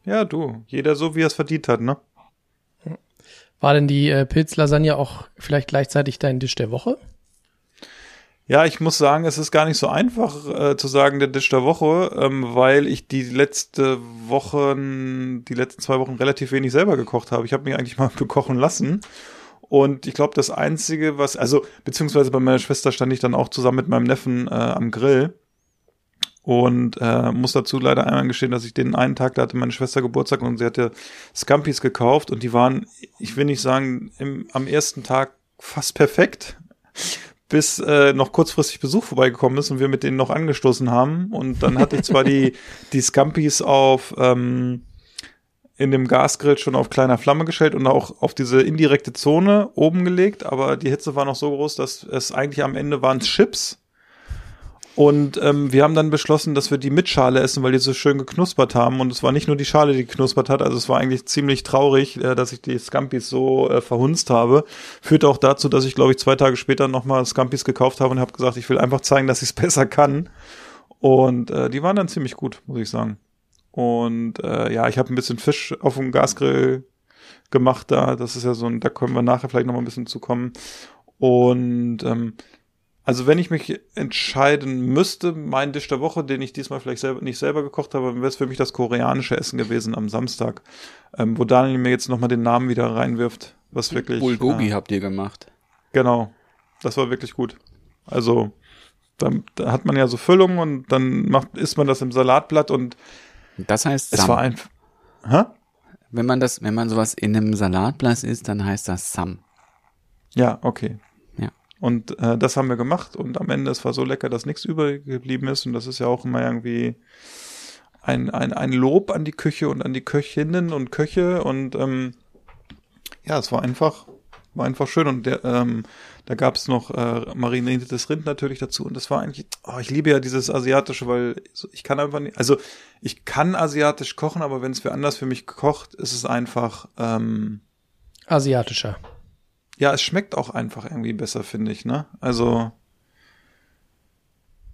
Ja, du. Jeder so, wie er es verdient hat, ne? War denn die äh, Pilzlasagne auch vielleicht gleichzeitig dein Dish der Woche? Ja, ich muss sagen, es ist gar nicht so einfach äh, zu sagen, der Dish der Woche, ähm, weil ich die letzte Wochen, die letzten zwei Wochen relativ wenig selber gekocht habe. Ich habe mich eigentlich mal [LAUGHS] bekochen lassen. Und ich glaube, das Einzige, was, also, beziehungsweise bei meiner Schwester stand ich dann auch zusammen mit meinem Neffen äh, am Grill. Und äh, muss dazu leider einmal gestehen, dass ich den einen Tag, da hatte meine Schwester Geburtstag und sie hatte Scampis gekauft und die waren, ich will nicht sagen, im, am ersten Tag fast perfekt bis äh, noch kurzfristig Besuch vorbeigekommen ist und wir mit denen noch angestoßen haben. Und dann hatte ich zwar die, [LAUGHS] die Scampis auf ähm, in dem Gasgrill schon auf kleiner Flamme gestellt und auch auf diese indirekte Zone oben gelegt, aber die Hitze war noch so groß, dass es eigentlich am Ende waren Chips. Und ähm, wir haben dann beschlossen, dass wir die mit Schale essen, weil die so schön geknuspert haben. Und es war nicht nur die Schale, die geknuspert hat, also es war eigentlich ziemlich traurig, äh, dass ich die Scampis so äh, verhunzt habe. Führte auch dazu, dass ich, glaube ich, zwei Tage später nochmal Scampis gekauft habe und habe gesagt, ich will einfach zeigen, dass ich es [LAUGHS] besser kann. Und äh, die waren dann ziemlich gut, muss ich sagen. Und äh, ja, ich habe ein bisschen Fisch auf dem Gasgrill gemacht da. Das ist ja so ein, da können wir nachher vielleicht noch mal ein bisschen zukommen. Und ähm, also wenn ich mich entscheiden müsste, mein Dish der Woche, den ich diesmal vielleicht selber, nicht selber gekocht habe, wäre es für mich das koreanische Essen gewesen am Samstag, ähm, wo Daniel mir jetzt nochmal den Namen wieder reinwirft, was wirklich. Bulgogi äh, habt ihr gemacht. Genau, das war wirklich gut. Also da, da hat man ja so Füllung und dann macht, isst man das im Salatblatt und Das heißt es Sam. war einfach. Hä? wenn man das, wenn man sowas in einem Salatblatt isst, dann heißt das Sam. Ja, okay. Und äh, das haben wir gemacht und am Ende, es war so lecker, dass nichts übrig geblieben ist. Und das ist ja auch immer irgendwie ein, ein, ein Lob an die Küche und an die Köchinnen und Köche. Und ähm, ja, es war einfach, war einfach schön. Und der, ähm, da gab es noch äh, mariniertes Rind natürlich dazu. Und das war eigentlich, oh, ich liebe ja dieses asiatische, weil ich kann einfach nicht, also ich kann asiatisch kochen, aber wenn es wer anders für mich kocht, ist es einfach, ähm, Asiatischer. Ja, es schmeckt auch einfach irgendwie besser, finde ich, ne? Also,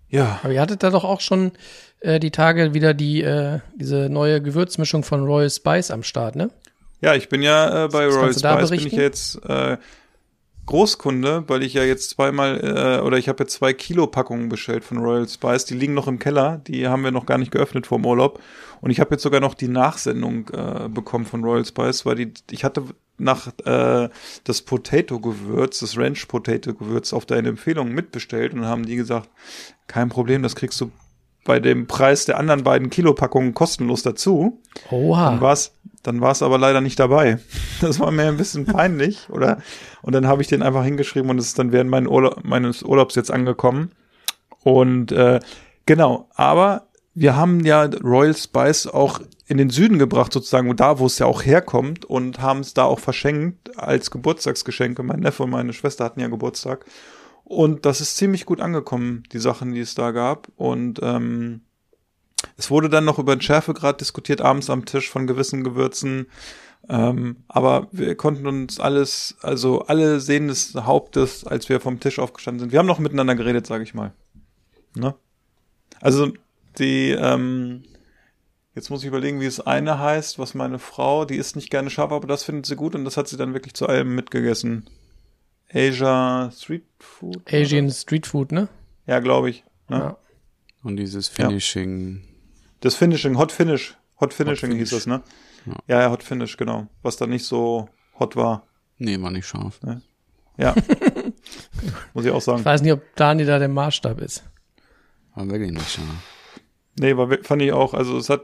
ja, Aber ihr hattet da doch auch schon äh, die Tage wieder die äh, diese neue Gewürzmischung von Royal Spice am Start, ne? ja, ich bin ja äh, bei Royal du da Spice, bin ich jetzt, äh, Großkunde, weil ich ja jetzt zweimal äh, oder ich habe jetzt zwei Kilo Packungen bestellt von Royal Spice. Die liegen noch im Keller, die haben wir noch gar nicht geöffnet vor dem Urlaub. Und ich habe jetzt sogar noch die Nachsendung äh, bekommen von Royal Spice, weil die ich hatte nach äh, das Potato Gewürz, das Ranch Potato Gewürz auf deine Empfehlung mitbestellt und dann haben die gesagt, kein Problem, das kriegst du bei dem Preis der anderen beiden Kilopackungen kostenlos dazu. Dann Oha. war's, dann war's aber leider nicht dabei. [LAUGHS] Das war mir ein bisschen peinlich, oder? Und dann habe ich den einfach hingeschrieben und es ist dann während meinen Urla meines Urlaubs jetzt angekommen. Und äh, genau, aber wir haben ja Royal Spice auch in den Süden gebracht, sozusagen, da, wo es ja auch herkommt und haben es da auch verschenkt als Geburtstagsgeschenke. Mein Neffe und meine Schwester hatten ja Geburtstag. Und das ist ziemlich gut angekommen, die Sachen, die es da gab. Und ähm, es wurde dann noch über den Schärfegrad diskutiert, abends am Tisch von gewissen Gewürzen. Ähm, aber wir konnten uns alles, also alle sehen des Hauptes, als wir vom Tisch aufgestanden sind. Wir haben noch miteinander geredet, sage ich mal. Ne? Also die, ähm, jetzt muss ich überlegen, wie es eine heißt, was meine Frau, die isst nicht gerne scharf, aber das findet sie gut und das hat sie dann wirklich zu allem mitgegessen. Asia Street Food? Asian Street Food, ne? Ja, glaube ich. Ne? Ja. Und dieses Finishing. Das Finishing, Hot Finish. Hot Finishing Finish. hieß das, ne? Ja. Ja, ja, Hot Finish, genau. Was dann nicht so hot war. Nee, war nicht scharf. Ja. [LAUGHS] Muss ich auch Ich sagen. weiß nicht, ob Dani da der Maßstab ist. War wirklich nicht scharf. Nee, war, fand ich auch. Also es hat,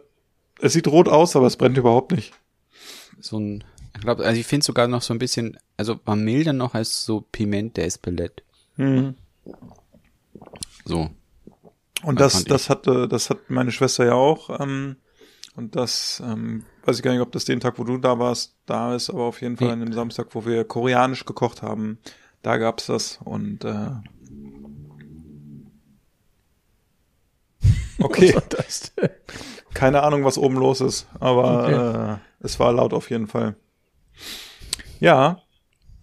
es sieht rot aus, aber es brennt überhaupt nicht. So ein, ich glaube, also ich finde sogar noch so ein bisschen, also war milder noch als so Piment de Espelette. Mhm. So. Und Das das, das hatte, das hat meine Schwester ja auch. Ähm, und das, ähm, weiß ich gar nicht, ob das den Tag, wo du da warst, da ist, aber auf jeden Fall an dem Samstag, wo wir koreanisch gekocht haben, da gab's das. Und äh, [LAUGHS] okay, keine Ahnung, was oben los ist, aber äh, es war laut auf jeden Fall. Ja,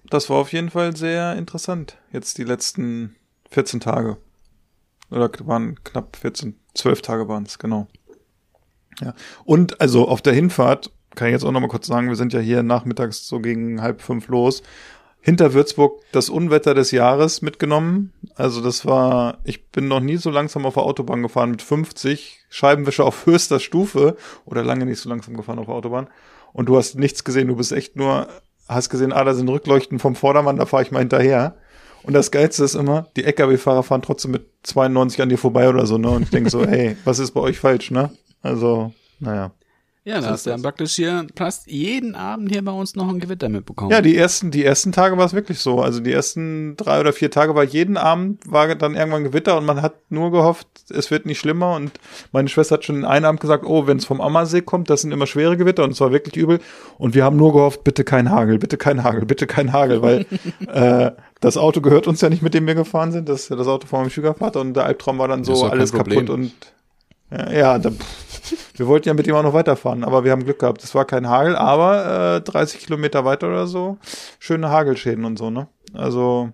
das war auf jeden Fall sehr interessant. Jetzt die letzten 14 Tage. Oder waren knapp 14, 12 Tage waren es, genau. Ja. Und also auf der Hinfahrt, kann ich jetzt auch noch mal kurz sagen, wir sind ja hier nachmittags so gegen halb fünf los. Hinter Würzburg das Unwetter des Jahres mitgenommen. Also das war, ich bin noch nie so langsam auf der Autobahn gefahren mit 50, Scheibenwischer auf höchster Stufe oder lange nicht so langsam gefahren auf der Autobahn. Und du hast nichts gesehen, du bist echt nur, hast gesehen, ah, da sind Rückleuchten vom Vordermann, da fahre ich mal hinterher. Und das Geilste ist immer, die LKW-Fahrer fahren trotzdem mit 92 an dir vorbei oder so, ne? Und ich denke so, [LAUGHS] hey, was ist bei euch falsch, ne? Also, naja. Ja, da hast ist du dann praktisch hier fast jeden Abend hier bei uns noch ein Gewitter mitbekommen. Ja, die ersten, die ersten Tage war es wirklich so. Also die ersten drei oder vier Tage war jeden Abend war dann irgendwann Gewitter und man hat nur gehofft, es wird nicht schlimmer. Und meine Schwester hat schon einen Abend gesagt, oh, wenn es vom Ammersee kommt, das sind immer schwere Gewitter und es war wirklich übel. Und wir haben nur gehofft, bitte kein Hagel, bitte kein Hagel, bitte kein Hagel, weil [LAUGHS] äh, das Auto gehört uns ja nicht, mit dem wir gefahren sind. Das ist ja das Auto von meinem Schwiegervater und der Albtraum war dann so alles Problem. kaputt und ja, ja da, wir wollten ja mit ihm auch noch weiterfahren, aber wir haben Glück gehabt. Es war kein Hagel, aber äh, 30 Kilometer weiter oder so schöne Hagelschäden und so, ne? Also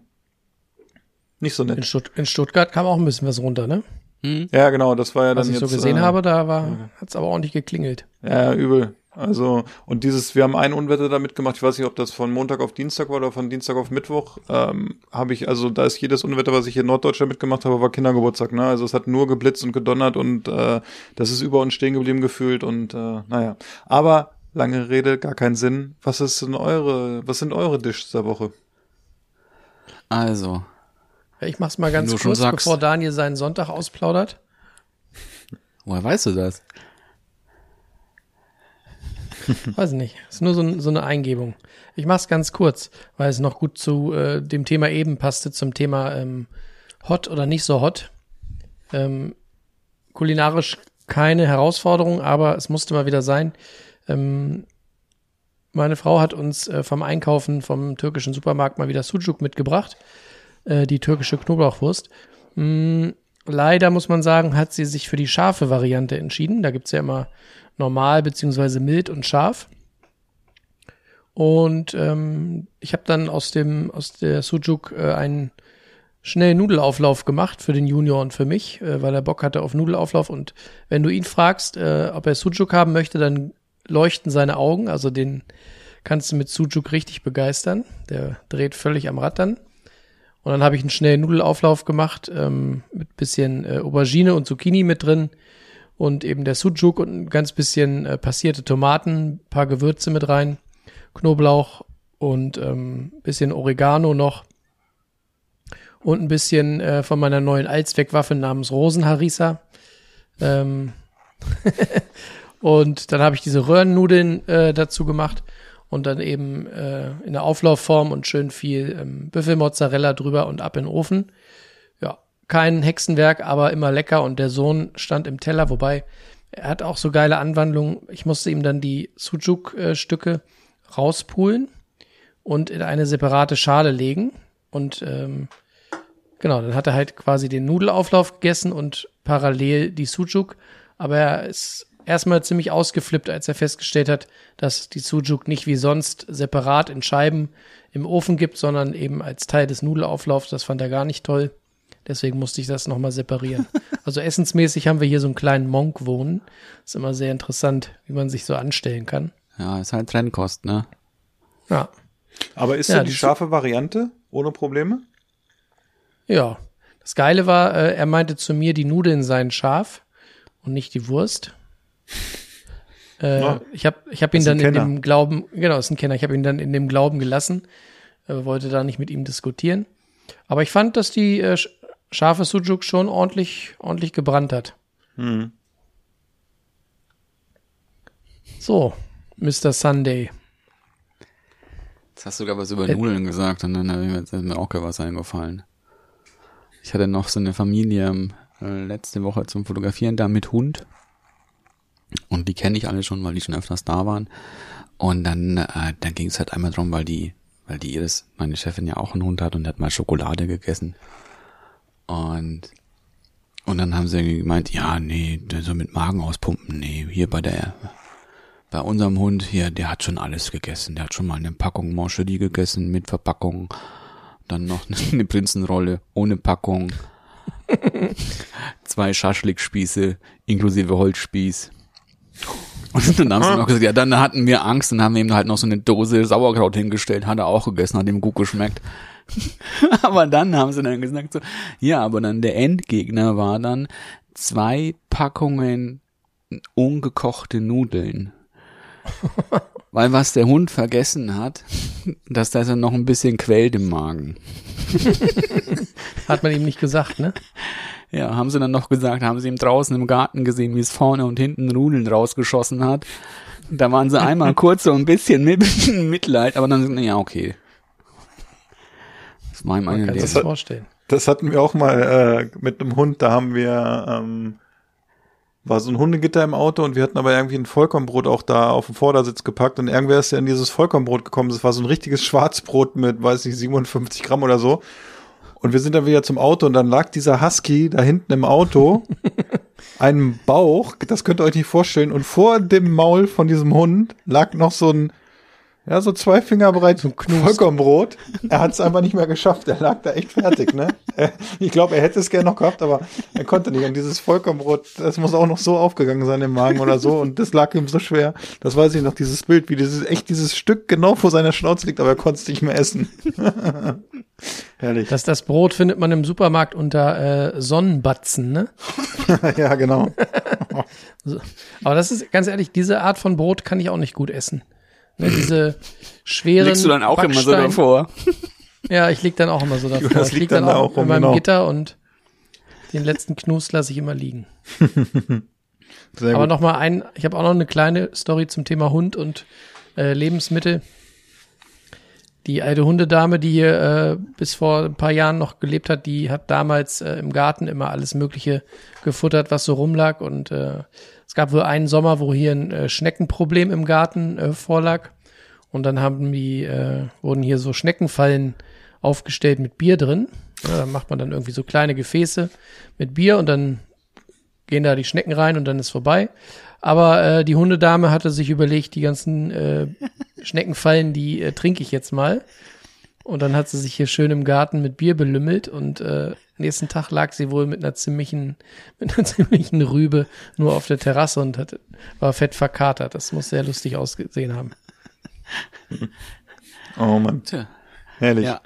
nicht so in, nett. Stutt in Stuttgart kam auch ein bisschen was runter, ne? Hm? Ja, genau, das war ja Was dann ich jetzt so gesehen äh, habe, da war, hat's aber ordentlich geklingelt. Ja, übel. Also, und dieses, wir haben ein Unwetter damit gemacht, ich weiß nicht, ob das von Montag auf Dienstag war oder von Dienstag auf Mittwoch, ähm, habe ich, also da ist jedes Unwetter, was ich hier in Norddeutschland mitgemacht habe, war Kindergeburtstag, ne? Also es hat nur geblitzt und gedonnert und äh, das ist über uns stehen geblieben gefühlt und äh, naja. Aber lange Rede, gar keinen Sinn. Was ist denn eure, was sind eure Dishes der Woche? Also, Ja, Ich mach's mal ganz kurz, sagst. bevor Daniel seinen Sonntag ausplaudert. woher weißt du das? [LAUGHS] Weiß nicht. Ist nur so, so eine Eingebung. Ich mach's ganz kurz, weil es noch gut zu äh, dem Thema eben passte, zum Thema ähm, hot oder nicht so hot. Ähm, kulinarisch keine Herausforderung, aber es musste mal wieder sein. Ähm, meine Frau hat uns äh, vom Einkaufen vom türkischen Supermarkt mal wieder Sucuk mitgebracht, äh, die türkische Knoblauchwurst. Mm, leider muss man sagen, hat sie sich für die scharfe Variante entschieden. Da gibt's ja immer normal beziehungsweise mild und scharf. Und ähm, ich habe dann aus dem aus der Sujuk äh, einen schnellen Nudelauflauf gemacht für den Junior und für mich, äh, weil er Bock hatte auf Nudelauflauf. Und wenn du ihn fragst, äh, ob er Sujuk haben möchte, dann leuchten seine Augen. Also den kannst du mit Sujuk richtig begeistern. Der dreht völlig am Rad dann. Und dann habe ich einen schnellen Nudelauflauf gemacht ähm, mit bisschen äh, Aubergine und Zucchini mit drin und eben der Sujuk und ein ganz bisschen äh, passierte Tomaten, paar Gewürze mit rein, Knoblauch und ähm, bisschen Oregano noch und ein bisschen äh, von meiner neuen Allzweckwaffe namens Rosenharissa. Ähm [LAUGHS] und dann habe ich diese Röhrennudeln äh, dazu gemacht und dann eben äh, in der Auflaufform und schön viel ähm, Büffelmozzarella drüber und ab in den Ofen. Ja, kein Hexenwerk, aber immer lecker und der Sohn stand im Teller, wobei er hat auch so geile Anwandlungen. Ich musste ihm dann die Sujuk-Stücke rauspulen und in eine separate Schale legen und ähm, Genau, dann hat er halt quasi den Nudelauflauf gegessen und parallel die Sujuk. Aber er ist erstmal ziemlich ausgeflippt, als er festgestellt hat, dass die Sujuk nicht wie sonst separat in Scheiben im Ofen gibt, sondern eben als Teil des Nudelauflaufs. Das fand er gar nicht toll. Deswegen musste ich das nochmal separieren. [LAUGHS] Also essensmäßig haben wir hier so einen kleinen Monk wohnen. Ist immer sehr interessant, wie man sich so anstellen kann. Ja, ist halt Trennkost, ne? Ja. Aber ist Ja, die die- scharfe Variante ohne Probleme? Ja. Das Geile war, äh, er meinte zu mir, die Nudeln seien scharf und nicht die Wurst. Äh, Ja. Ich habe ich hab ihn dann in dem Glauben, genau, ist ein Kenner, ich habe ihn dann in dem Glauben gelassen, äh, wollte da nicht mit ihm diskutieren. Aber ich fand, dass die äh, sch- scharfe Sujuk schon ordentlich, ordentlich gebrannt hat. Hm. So, Mr. Sunday. Jetzt hast du sogar was über Äh, Nudeln gesagt und dann ist mir auch gerade was eingefallen. Ich hatte noch so eine Familie äh, letzte Woche zum Fotografieren da mit Hund. Und die kenne ich alle schon, weil die schon öfters da waren. Und dann, äh, dann ging es halt einmal drum, weil die, weil die Iris, meine Chefin ja auch einen Hund hat und hat mal Schokolade gegessen. Und und dann haben sie irgendwie gemeint, ja, nee, so mit Magen auspumpen, nee, hier bei der, bei unserem Hund hier, der hat schon alles gegessen. Der hat schon mal eine Packung Mancherie gegessen mit Verpackung. Dann noch [LAUGHS] eine Prinzenrolle ohne Packung. [LAUGHS] Zwei Schaschlikspieße inklusive Holzspieß. Und dann haben sie noch gesagt, ja, dann hatten wir Angst und haben ihm halt noch so eine Dose Sauerkraut hingestellt, hat er auch gegessen, hat ihm gut geschmeckt. [LAUGHS] aber dann haben sie dann gesagt so, ja, aber dann der Endgegner war dann zwei Packungen ungekochte Nudeln. [LAUGHS] Weil was der Hund vergessen hat, dass das dann noch ein bisschen quält im Magen. [LAUGHS] Hat man ihm nicht gesagt, ne? Ja, haben sie dann noch gesagt, haben sie ihm draußen im Garten gesehen, wie es vorne und hinten Nudeln rausgeschossen hat. Da waren sie einmal [LAUGHS] kurz so ein bisschen mit [LAUGHS] Mitleid, aber dann, ja, okay. Das war ihm Man kann sich das vorstellen. Das hatten wir auch mal äh, mit einem Hund, da haben wir, ähm, war so ein Hundegitter im Auto und wir hatten aber irgendwie ein Vollkornbrot auch da auf den Vordersitz gepackt und irgendwer ist ja in dieses Vollkornbrot gekommen. Das war so ein richtiges Schwarzbrot mit, weiß nicht, 57 Gramm oder so. Und wir sind dann wieder zum Auto und dann lag dieser Husky da hinten im Auto, [LAUGHS] einem Bauch, das könnt ihr euch nicht vorstellen, und vor dem Maul von diesem Hund lag noch so ein, ja, so zwei Finger breit Vollkornbrot. Er hat es einfach nicht mehr geschafft. Er lag da echt fertig, ne? Ich glaube, er hätte es gerne noch gehabt, aber er konnte nicht. Und dieses Vollkornbrot, das muss auch noch so aufgegangen sein im Magen oder so. Und das lag ihm so schwer. Das weiß ich noch, dieses Bild, wie dieses, echt dieses Stück genau vor seiner Schnauze liegt, aber er konnte es nicht mehr essen. [LAUGHS] Herrlich. Das, das Brot findet man im Supermarkt unter äh, Sonnenbatzen, ne? [LAUGHS] ja, genau. [LAUGHS] Aber das ist, ganz ehrlich, diese Art von Brot kann ich auch nicht gut essen. Ne, diese schweren Legst du dann auch immer so Backstein- davor? Ja, ich leg dann auch immer so davor. [LAUGHS] Das ich liegt lieg dann dann da auch in meinem genau. Gitter und den letzten Knus lasse ich immer liegen. [LAUGHS] Sehr Aber gut. noch mal ein, ich habe auch noch eine kleine Story zum Thema Hund und äh, Lebensmittel. Die alte Hundedame, die hier äh, bis vor ein paar Jahren noch gelebt hat, die hat damals äh, im Garten immer alles Mögliche gefuttert, was so rumlag. Und äh, es gab wohl einen Sommer, wo hier ein äh, Schneckenproblem im Garten äh, vorlag. Und dann haben die, äh, wurden hier so Schneckenfallen aufgestellt mit Bier drin. Ja, da macht man dann irgendwie so kleine Gefäße mit Bier und dann gehen da die Schnecken rein und dann ist vorbei. Aber äh, die Hundedame hatte sich überlegt, die ganzen äh, [LAUGHS] Schneckenfallen, die äh, trinke ich jetzt mal. Und dann hat sie sich hier schön im Garten mit Bier belümmelt und äh, nächsten Tag lag sie wohl mit einer ziemlichen, [LAUGHS] mit einer ziemlichen Rübe nur auf der Terrasse und hat, war fett verkatert. Das muss sehr lustig ausgesehen haben. Oh Mann, Tja. herrlich. Ja,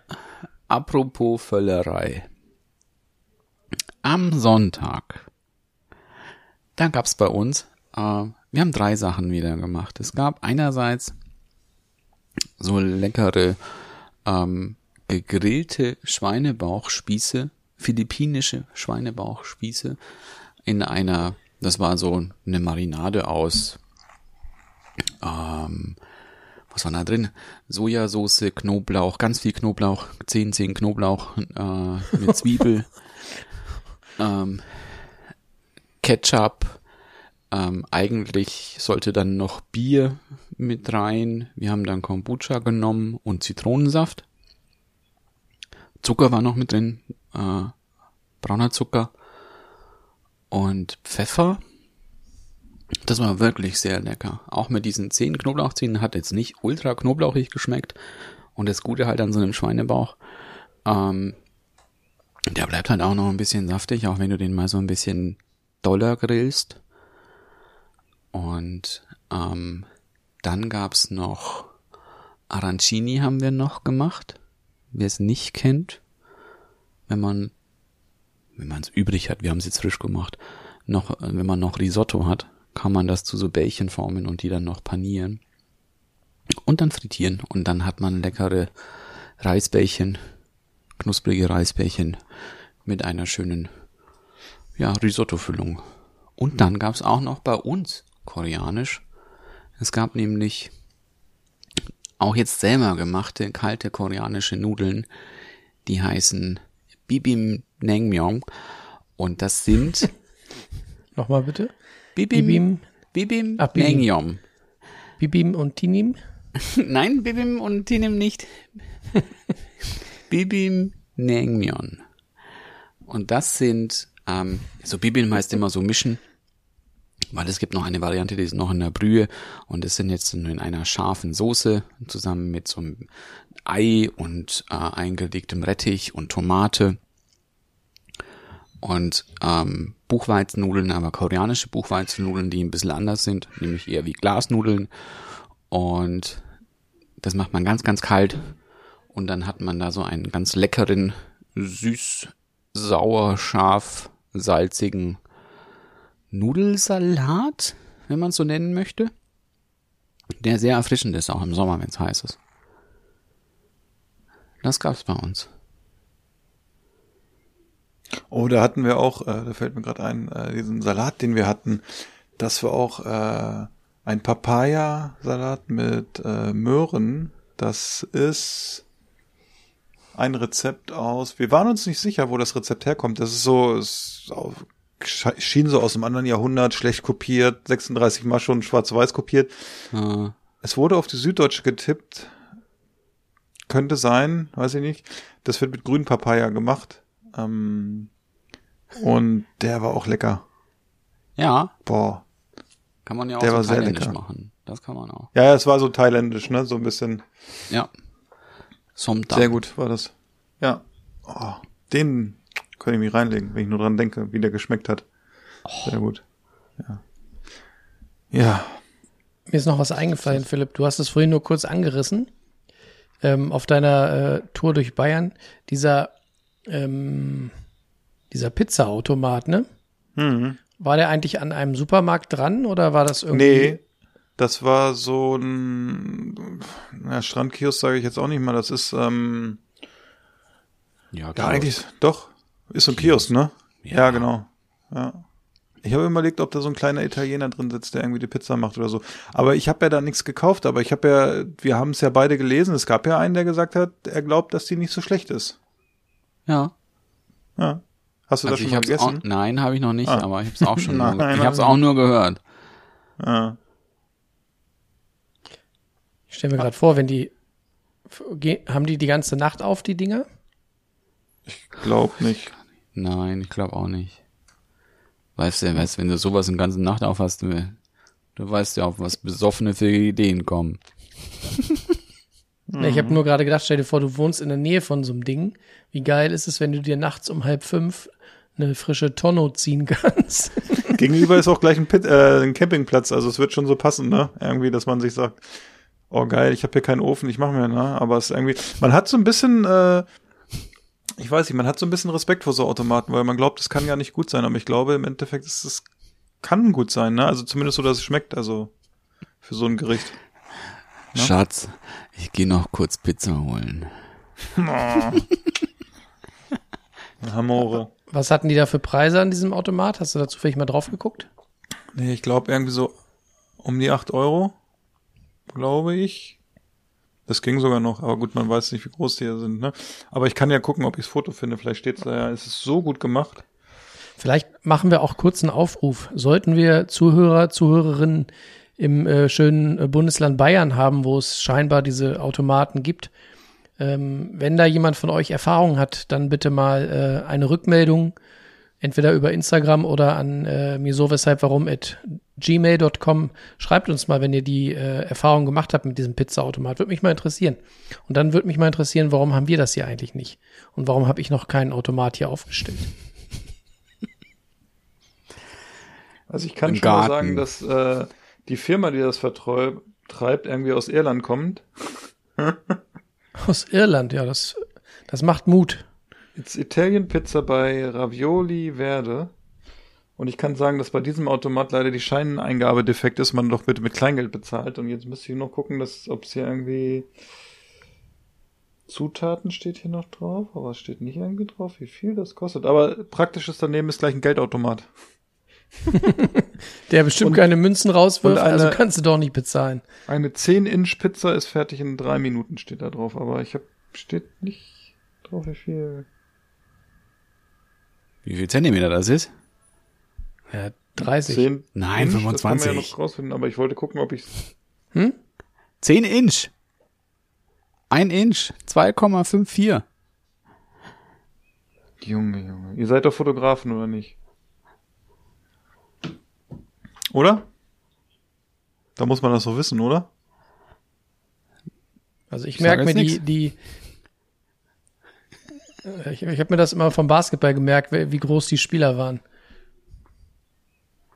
apropos Völlerei. Am Sonntag, da gab's bei uns, äh, wir haben drei Sachen wieder gemacht. Es gab einerseits so leckere ähm, gegrillte Schweinebauchspieße, philippinische Schweinebauchspieße in einer, das war so eine Marinade aus ähm, was war da drin? Sojasauce, Knoblauch, ganz viel Knoblauch, 10, 10 Knoblauch äh, mit Zwiebel, [LAUGHS] ähm, Ketchup, ähm, eigentlich sollte dann noch Bier mit rein. Wir haben dann Kombucha genommen und Zitronensaft. Zucker war noch mit drin, äh, brauner Zucker und Pfeffer. Das war wirklich sehr lecker. Auch mit diesen zehn Knoblauchzehen hat jetzt nicht ultra knoblauchig geschmeckt. Und das Gute halt an so einem Schweinebauch, ähm, der bleibt halt auch noch ein bisschen saftig, auch wenn du den mal so ein bisschen doller grillst. Und ähm, dann gab's noch Arancini haben wir noch gemacht. Wer es nicht kennt, wenn man wenn man es übrig hat, wir haben es jetzt frisch gemacht, noch äh, wenn man noch Risotto hat, kann man das zu so Bällchen formen und die dann noch panieren und dann frittieren und dann hat man leckere Reisbällchen, knusprige Reisbällchen mit einer schönen ja, Risotto-Füllung. Und dann gab's auch noch bei uns koreanisch. Es gab nämlich auch jetzt selber gemachte kalte koreanische Nudeln, die heißen Bibim Naengmyeon und das sind [LAUGHS] Nochmal bitte. Bibim Bibim, Bibim Ach, Bibim. Naengmyeon. Bibim und Tinim. [LAUGHS] Nein, Bibim und Tinem nicht. [LAUGHS] Bibim Naengmyeon. Und das sind, ähm, so Bibim heißt immer so mischen, weil es gibt noch eine Variante, die ist noch in der Brühe. Und das sind jetzt in einer scharfen Soße zusammen mit so einem Ei und äh, eingelegtem Rettich und Tomate und ähm, Buchweizennudeln, aber koreanische Buchweizennudeln, die ein bisschen anders sind, nämlich eher wie Glasnudeln. Und das macht man ganz, ganz kalt. Und dann hat man da so einen ganz leckeren, süß, sauer, scharf, salzigen Nudelsalat, wenn man es so nennen möchte. Der sehr erfrischend ist, auch im Sommer, wenn es heiß ist. Das gab's bei uns. Oh, da hatten wir auch, äh, da fällt mir gerade ein, äh, diesen Salat, den wir hatten. Das war auch äh, ein Papaya-Salat mit äh, Möhren. Das ist ein Rezept aus. Wir waren uns nicht sicher, wo das Rezept herkommt. Das ist so, es auf- schien so aus einem anderen Jahrhundert, schlecht kopiert, 36 Mal schon schwarz-weiß kopiert. Äh, Es wurde auf die Süddeutsche getippt. Könnte sein, weiß ich nicht. Das wird mit grünen Papaya gemacht. Ähm, und der war auch lecker. ja, Boah. kann man ja auch Der so war sehr thailändisch lecker. machen. Das kann man auch. Ja, es war so thailändisch, ne? So ein bisschen. Ja. Somtam. Sehr gut war das. Ja. Oh, den könnte ich mich reinlegen, wenn ich nur dran denke, wie der geschmeckt hat. Sehr gut. Ja. Ja. Mir ist noch was eingefallen, Philipp. Du hast es vorhin nur kurz angerissen. Ähm, auf deiner äh, Tour durch Bayern. Dieser, ähm, dieser Pizzaautomat, ne? Mhm. War der eigentlich an einem Supermarkt dran oder war das irgendwie? Nee, das war so ein na, Strandkiosk, sage ich jetzt auch nicht mal. Das ist ähm, Ja, ja eigentlich doch ist so ein Kiosk, ne? Ja, Ja. genau. Ja. Ich habe überlegt, ob da so ein kleiner Italiener drin sitzt, der irgendwie die Pizza macht oder so. Aber ich habe ja da nichts gekauft. Aber ich habe ja, wir haben es ja beide gelesen. Es gab ja einen, der gesagt hat, er glaubt, dass die nicht so schlecht ist. Ja. Ja. Hast du Also das schon ich mal hab's auch, gegessen? nein, habe ich noch nicht, Ah. aber ich hab's auch schon [LAUGHS] nur, Nein, ich hab's nein. auch nur gehört. Ja. Ich stelle mir gerade vor, wenn die haben die die ganze Nacht auf die Dinger? Ich glaube nicht. Nein, ich glaube auch nicht. Weißt du, weißt, wenn du sowas den ganzen Nacht aufhast, du, du weißt ja, auf was Besoffene für Ideen kommen. [LAUGHS] Nee, Ich habe nur gerade gedacht, stell dir vor, du wohnst in der Nähe von so einem Ding. Wie geil ist es, wenn du dir nachts um halb fünf eine frische Tonno ziehen [LAUGHS] kannst? Gegenüber ist auch gleich ein, Pit, äh, ein Campingplatz, also es wird schon so passen, ne? Irgendwie, dass man sich sagt, oh geil, ich habe hier keinen Ofen, ich mache mir, ne? Aber es ist irgendwie, man hat so ein bisschen, äh, ich weiß nicht, man hat so ein bisschen Respekt vor so Automaten, weil man glaubt, es kann gar nicht gut sein, aber ich glaube, im Endeffekt ist es, kann gut sein, ne? Also zumindest so, dass es schmeckt, also für so ein Gericht. Ja? Schatz, ich gehe noch kurz Pizza holen. [LAUGHS] Hamore. Was hatten die da für Preise an diesem Automat? Hast du da zufällig mal drauf geguckt? Nee, ich glaube irgendwie so um die acht Euro, glaube ich. Das ging sogar noch, aber gut, man weiß nicht, wie groß die hier sind, ne? Aber ich kann ja gucken, ob ich das Foto finde. Vielleicht steht da ja, es ist so gut gemacht. Vielleicht machen wir auch kurz einen Aufruf. Sollten wir Zuhörer, Zuhörerinnen im äh, schönen äh, Bundesland Bayern haben, wo es scheinbar diese Automaten gibt, ähm, wenn da jemand von euch Erfahrung hat, dann bitte mal äh, eine Rückmeldung, entweder über Instagram oder an äh, mir so weshalb warum at gmail.com. Schreibt uns mal, wenn ihr die äh, Erfahrung gemacht habt mit diesem Pizzaautomat. Würde mich mal interessieren. Und dann würde mich mal interessieren, warum haben wir das hier eigentlich nicht? Und warum habe ich noch keinen Automat hier aufgestellt? Also ich kann Im schon Garten. mal sagen, dass äh, die Firma, die das vertreibt, irgendwie aus Irland kommt. Aus Irland, ja, das, das macht Mut. It's Italian Pizza bei Ravioli Verde. Und ich kann sagen, dass bei diesem Automat leider die Scheineingabe defekt ist, man doch bitte mit Kleingeld bezahlt. Und jetzt müsste ich noch gucken, dass, ob es hier irgendwie Zutaten steht hier noch drauf, aber es steht nicht irgendwie drauf, wie viel das kostet. Aber praktisches daneben ist gleich ein Geldautomat. [LAUGHS] Der bestimmt Und- keine Münzen rauswirft, eine- also kannst du doch nicht bezahlen. Eine 10-Inch-Pizza ist fertig in drei Minuten, steht da drauf. Aber ich hab, steht nicht drauf, wie viel. Wie viel Zentimeter das ist? Ja, 30. 10 Nein, Inch, Das kann man 25. ja noch rausfinden, aber ich wollte gucken, ob ich 10 Inch. Ein Inch. 2,54. Junge, Junge. Ihr seid doch Fotografen, oder nicht? Oder? Da muss man das doch wissen, oder? Also ich Ich merke mir die, die ich, ich habe mir das immer vom Basketball gemerkt, wie groß die Spieler waren.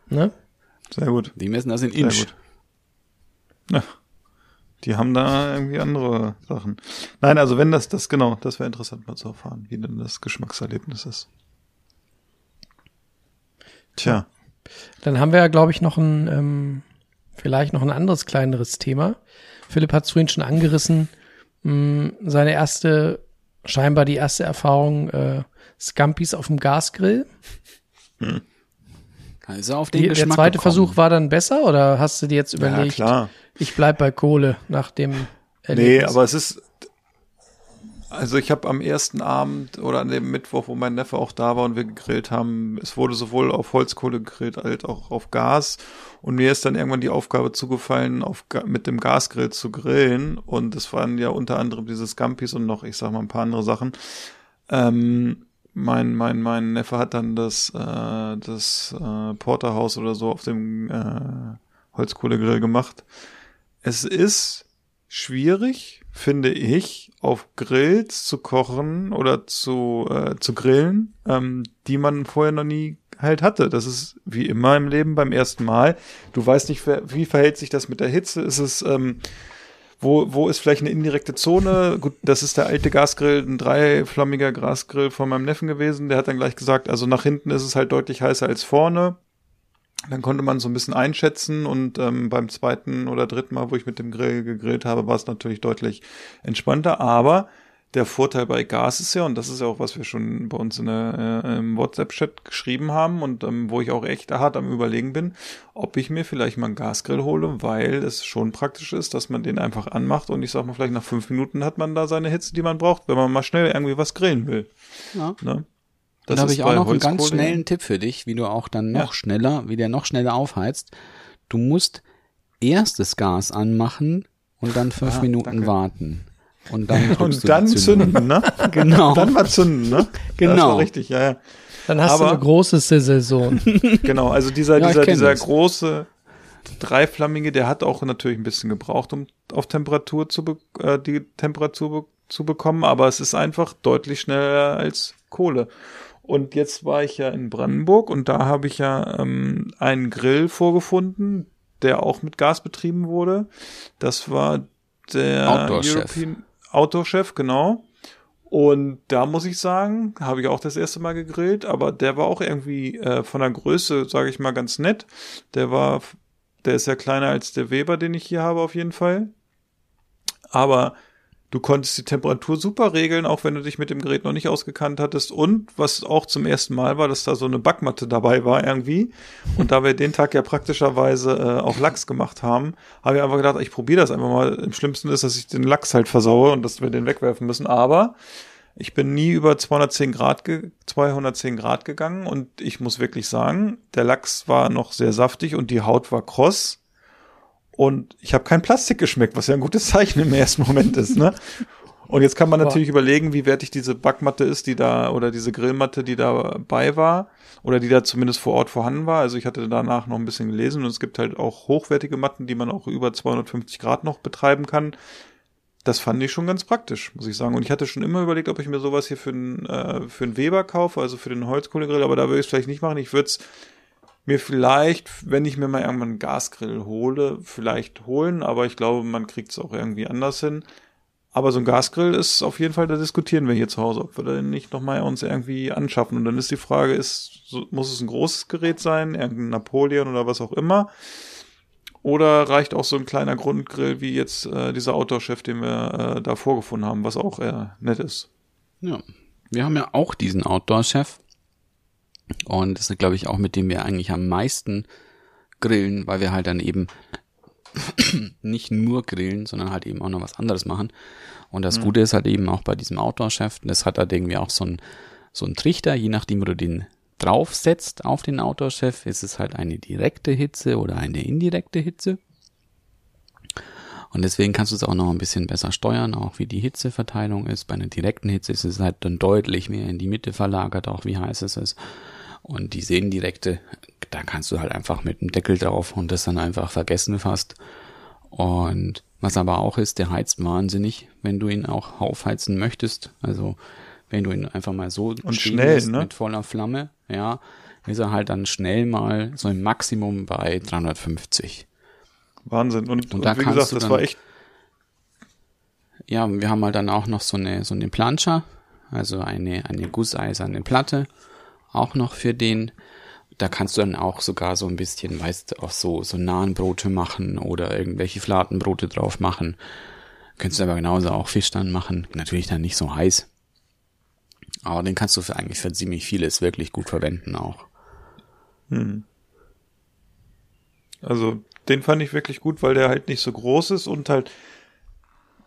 Ne? Sehr gut. Die messen das in Sehr Inch. gut. Ja. Die haben da irgendwie andere Sachen. Nein, also wenn das, das genau, das wäre interessant mal zu erfahren, wie denn das Geschmackserlebnis ist. Tja. Dann haben wir ja, glaube ich, noch ein, ähm, vielleicht noch ein anderes kleineres Thema. Philipp hat es vorhin schon angerissen. Mh, seine erste, scheinbar die erste Erfahrung, äh, Scampis auf dem Gasgrill. Da ist er auf den Die, der Geschmack zweite gekommen. Versuch war dann besser oder hast du dir jetzt Ja, überlegt, klar. ich bleib bei Kohle nach dem Nee, Erlebnis? aber es ist. Also ich habe am ersten Abend oder an dem Mittwoch, wo mein Neffe auch da war und wir gegrillt haben, es wurde sowohl auf Holzkohle gegrillt als auch auf Gas. Und mir ist dann irgendwann die Aufgabe zugefallen, auf, mit dem Gasgrill zu grillen. Und es waren ja unter anderem diese Scampis und noch, ich sag mal, ein paar andere Sachen. Ähm, mein, mein, mein Neffe hat dann das, äh, das äh, Porterhaus oder so auf dem äh, Holzkohlegrill gemacht. Es ist schwierig, finde ich, auf Grills zu kochen oder zu, äh, zu grillen, ähm, die man vorher noch nie halt hatte. Das ist wie immer im Leben beim ersten Mal. Du weißt nicht, wie verhält sich das mit der Hitze? Ist es, ähm, wo, wo ist vielleicht eine indirekte Zone? Gut, das ist der alte Gasgrill, ein dreiflammiger Gasgrill von meinem Neffen gewesen. Der hat dann gleich gesagt, also nach hinten ist es halt deutlich heißer als vorne. Dann konnte man so ein bisschen einschätzen und ähm, beim zweiten oder dritten Mal, wo ich mit dem Grill gegrillt habe, war es natürlich deutlich entspannter. Aber der Vorteil bei Gas ist ja, und das ist ja auch, was wir schon bei uns in der, äh, im WhatsApp-Chat geschrieben haben und ähm, wo ich auch echt hart am Überlegen bin, ob ich mir vielleicht mal einen Gasgrill hole, weil es schon praktisch ist, dass man den einfach anmacht und ich sag mal, vielleicht nach fünf Minuten hat man da seine Hitze, die man braucht, wenn man mal schnell irgendwie was grillen will. Ja. Ne? Dann habe ich auch noch einen ganz schnellen Tipp für dich, wie du auch dann noch Ja. schneller, wie der noch schneller aufheizt. Du musst erst das Gas anmachen und dann fünf Ah, Minuten danke. warten. Und dann, [LAUGHS] Und dann zünden, ne? [LAUGHS] Genau. Dann mal zünden, ne? [LAUGHS] Genau. Das war richtig, ja, ja. Dann hast aber- du eine große Saison. Genau, also dieser, Ja, dieser, dieser das. große dreiflammige, der hat auch natürlich ein bisschen gebraucht, um auf Temperatur zu be äh, die Temperatur be zu bekommen, aber es ist einfach deutlich schneller als Kohle. Und jetzt war ich ja in Brandenburg und da habe ich ja ähm, einen Grill vorgefunden, der auch mit Gas betrieben wurde. Das war der Outdoor-Chef. Outdoor-Chef, genau. Und da muss ich sagen, habe ich auch das erste Mal gegrillt, aber der war auch irgendwie äh, von der Größe, sage ich mal, ganz nett. Der war, der ist ja kleiner als der Weber, den ich hier habe, auf jeden Fall. Aber du konntest die Temperatur super regeln, auch wenn du dich mit dem Gerät noch nicht ausgekannt hattest. Und was auch zum ersten Mal war, dass da so eine Backmatte dabei war irgendwie. Und da wir den Tag ja praktischerweise äh, auf Lachs gemacht haben, habe ich einfach gedacht, ich probiere das einfach mal. Im schlimmsten ist, dass ich den Lachs halt versaue und dass wir den wegwerfen müssen. Aber ich bin nie über 210 Grad, ge 210 Grad gegangen und ich muss wirklich sagen, der Lachs war noch sehr saftig und die Haut war kross. Und ich habe kein Plastik geschmeckt, was ja ein gutes Zeichen im ersten Moment ist, ne? [LAUGHS] Und jetzt kann man natürlich überlegen, wie wertig diese Backmatte ist, die da, oder diese Grillmatte, die dabei war, oder die da zumindest vor Ort vorhanden war. Also ich hatte danach noch ein bisschen gelesen und es gibt halt auch hochwertige Matten, die man auch über 250 Grad noch betreiben kann. Das fand ich schon ganz praktisch, muss ich sagen. Und ich hatte schon immer überlegt, ob ich mir sowas hier für einen, äh, für einen Weber kaufe, also für den Holzkohlegrill, aber da würde ich es vielleicht nicht machen. Ich würde es mir vielleicht, wenn ich mir mal irgendwann einen Gasgrill hole, vielleicht holen, aber ich glaube, man kriegt es auch irgendwie anders hin. Aber so ein Gasgrill ist auf jeden Fall, da diskutieren wir hier zu Hause, ob wir den nicht nochmal uns irgendwie anschaffen. Und dann ist die Frage, ist, muss es ein großes Gerät sein, irgendein Napoleon oder was auch immer? Oder reicht auch so ein kleiner Grundgrill wie jetzt äh, dieser Outdoor-Chef, den wir äh, da vorgefunden haben, was auch äh, nett ist. Ja. Wir haben ja auch diesen Outdoor-Chef. Und das ist, glaube ich, auch mit dem wir eigentlich am meisten grillen, weil wir halt dann eben [CLEARS THROAT] nicht nur grillen, sondern halt eben auch noch was anderes machen. Und das Gute ist halt eben auch bei diesem Outdoor-Chef, das hat halt irgendwie auch so ein, so ein Trichter, je nachdem, wo du den draufsetzt auf den Outdoor-Chef, ist es halt eine direkte Hitze oder eine indirekte Hitze. Und deswegen kannst du es auch noch ein bisschen besser steuern, auch wie die Hitzeverteilung ist. Bei einer direkten Hitze ist es halt dann deutlich mehr in die Mitte verlagert, auch wie heiß es ist. Und die Sehnendirekte, da kannst du halt einfach mit dem Deckel drauf und das dann einfach vergessen fast. Und was aber auch ist, der heizt wahnsinnig, wenn du ihn auch aufheizen möchtest. Also wenn du ihn einfach mal so Und schnell, lässt ne? mit voller Flamme, ja, ist er halt dann schnell mal so im Maximum bei 350. Wahnsinn. Und, Und und, wie gesagt, du das dann- war echt, Ja, wir haben halt dann auch noch so eine, so eine Plancha, also eine, eine gusseiserne Platte, auch noch für den. Da kannst du dann auch sogar so ein bisschen, weißt du, auch so, so Nahenbrote machen oder irgendwelche Fladenbrote drauf machen. Könntest du aber genauso auch Fisch dann machen. Natürlich dann nicht so heiß. Aber den kannst du für eigentlich für ziemlich vieles wirklich gut verwenden auch. also den fand ich wirklich gut, weil der halt nicht so groß ist und halt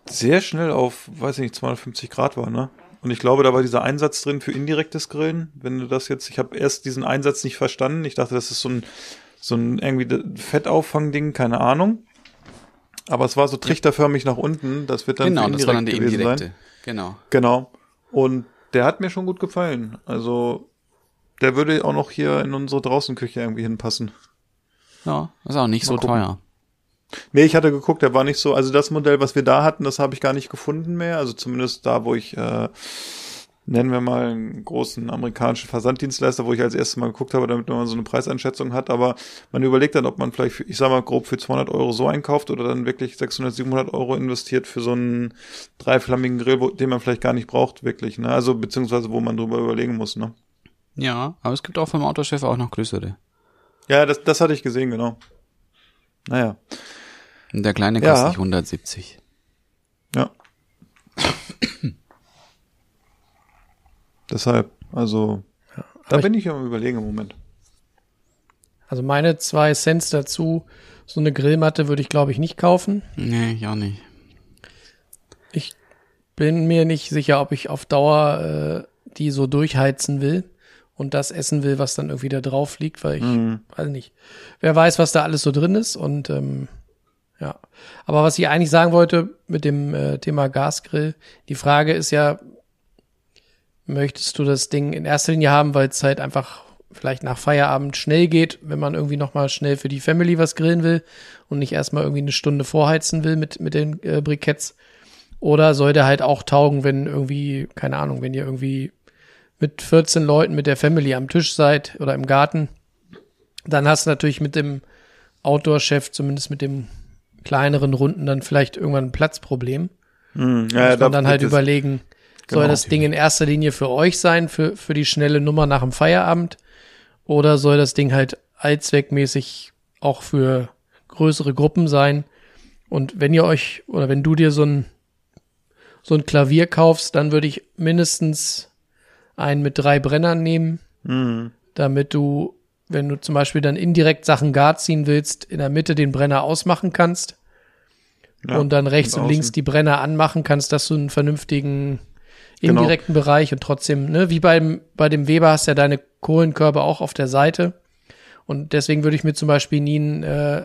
sehr schnell auf, weiß ich nicht, 250 Grad war, ne? Und ich glaube, da war dieser Einsatz drin für indirektes Grillen. Wenn du das jetzt, ich habe erst diesen Einsatz nicht verstanden. Ich dachte, das ist so ein, so ein irgendwie Fettauffangding, keine Ahnung. Aber es war so trichterförmig nach unten. Das wird dann genau, das war dann gewesen indirekte. sein. Genau. Genau. Und der hat mir schon gut gefallen. Also der würde auch noch hier in unsere Draußenküche irgendwie hinpassen. Ja, ist auch nicht Mal so gucken. teuer. Nee, ich hatte geguckt, der war nicht so, also das Modell, was wir da hatten, das habe ich gar nicht gefunden mehr. Also zumindest da, wo ich, äh, nennen wir mal einen großen amerikanischen Versanddienstleister, wo ich als erstes mal geguckt habe, damit man so eine Preiseinschätzung hat. Aber man überlegt dann, ob man vielleicht, ich sag mal grob für 200 Euro so einkauft oder dann wirklich 600, 700 Euro investiert für so einen dreiflammigen Grill, wo, den man vielleicht gar nicht braucht, wirklich. Ne? Also beziehungsweise wo man drüber überlegen muss. Ne? Ja, aber es gibt auch vom Autochef auch noch größere. Ja, das, das hatte ich gesehen, genau. Naja, Und der kleine Ja. kostet 170. ja. Deshalb, also, da aber bin ich am überlegen im Moment. Also meine zwei Cents dazu, so eine Grillmatte würde ich glaube ich nicht kaufen. Nee, ich auch nicht. Ich bin mir nicht sicher, ob ich auf Dauer äh, die so durchheizen will und das essen will, was dann irgendwie da drauf liegt, weil ich weiß nicht. Wer weiß, was da alles so drin ist und ähm, ja. Aber was ich eigentlich sagen wollte mit dem äh, Thema Gasgrill, die Frage ist ja, möchtest du das Ding in erster Linie haben, weil es halt einfach vielleicht nach Feierabend schnell geht, wenn man irgendwie noch mal schnell für die Family was grillen will und nicht erstmal irgendwie eine Stunde vorheizen will mit mit den äh, Briketts. Oder soll der halt auch taugen, wenn irgendwie, keine Ahnung, wenn ihr irgendwie mit 14 Leuten mit der Family am Tisch seid oder im Garten, dann hast du natürlich mit dem Outdoor-Chef, zumindest mit dem kleineren Runden dann vielleicht irgendwann ein Platzproblem. Hm, Ja, muss man dann halt überlegen, soll Genau. das Ding in erster Linie für euch sein, für, für die schnelle Nummer nach dem Feierabend? Oder soll das Ding halt allzweckmäßig auch für größere Gruppen sein? Und wenn ihr euch, oder wenn du dir so ein, so ein Klavier kaufst, dann würde ich mindestens einen mit drei Brennern nehmen, Hm. damit du, wenn du zum Beispiel dann indirekt Sachen gar ziehen willst, in der Mitte den Brenner ausmachen kannst Ja, und dann rechts und, außen. links die Brenner anmachen kannst, dass du einen vernünftigen Genau. indirekten Bereich und trotzdem, ne, wie beim, bei dem Weber hast du ja deine Kohlenkörbe auch auf der Seite. Und deswegen würde ich mir zum Beispiel nie einen, äh,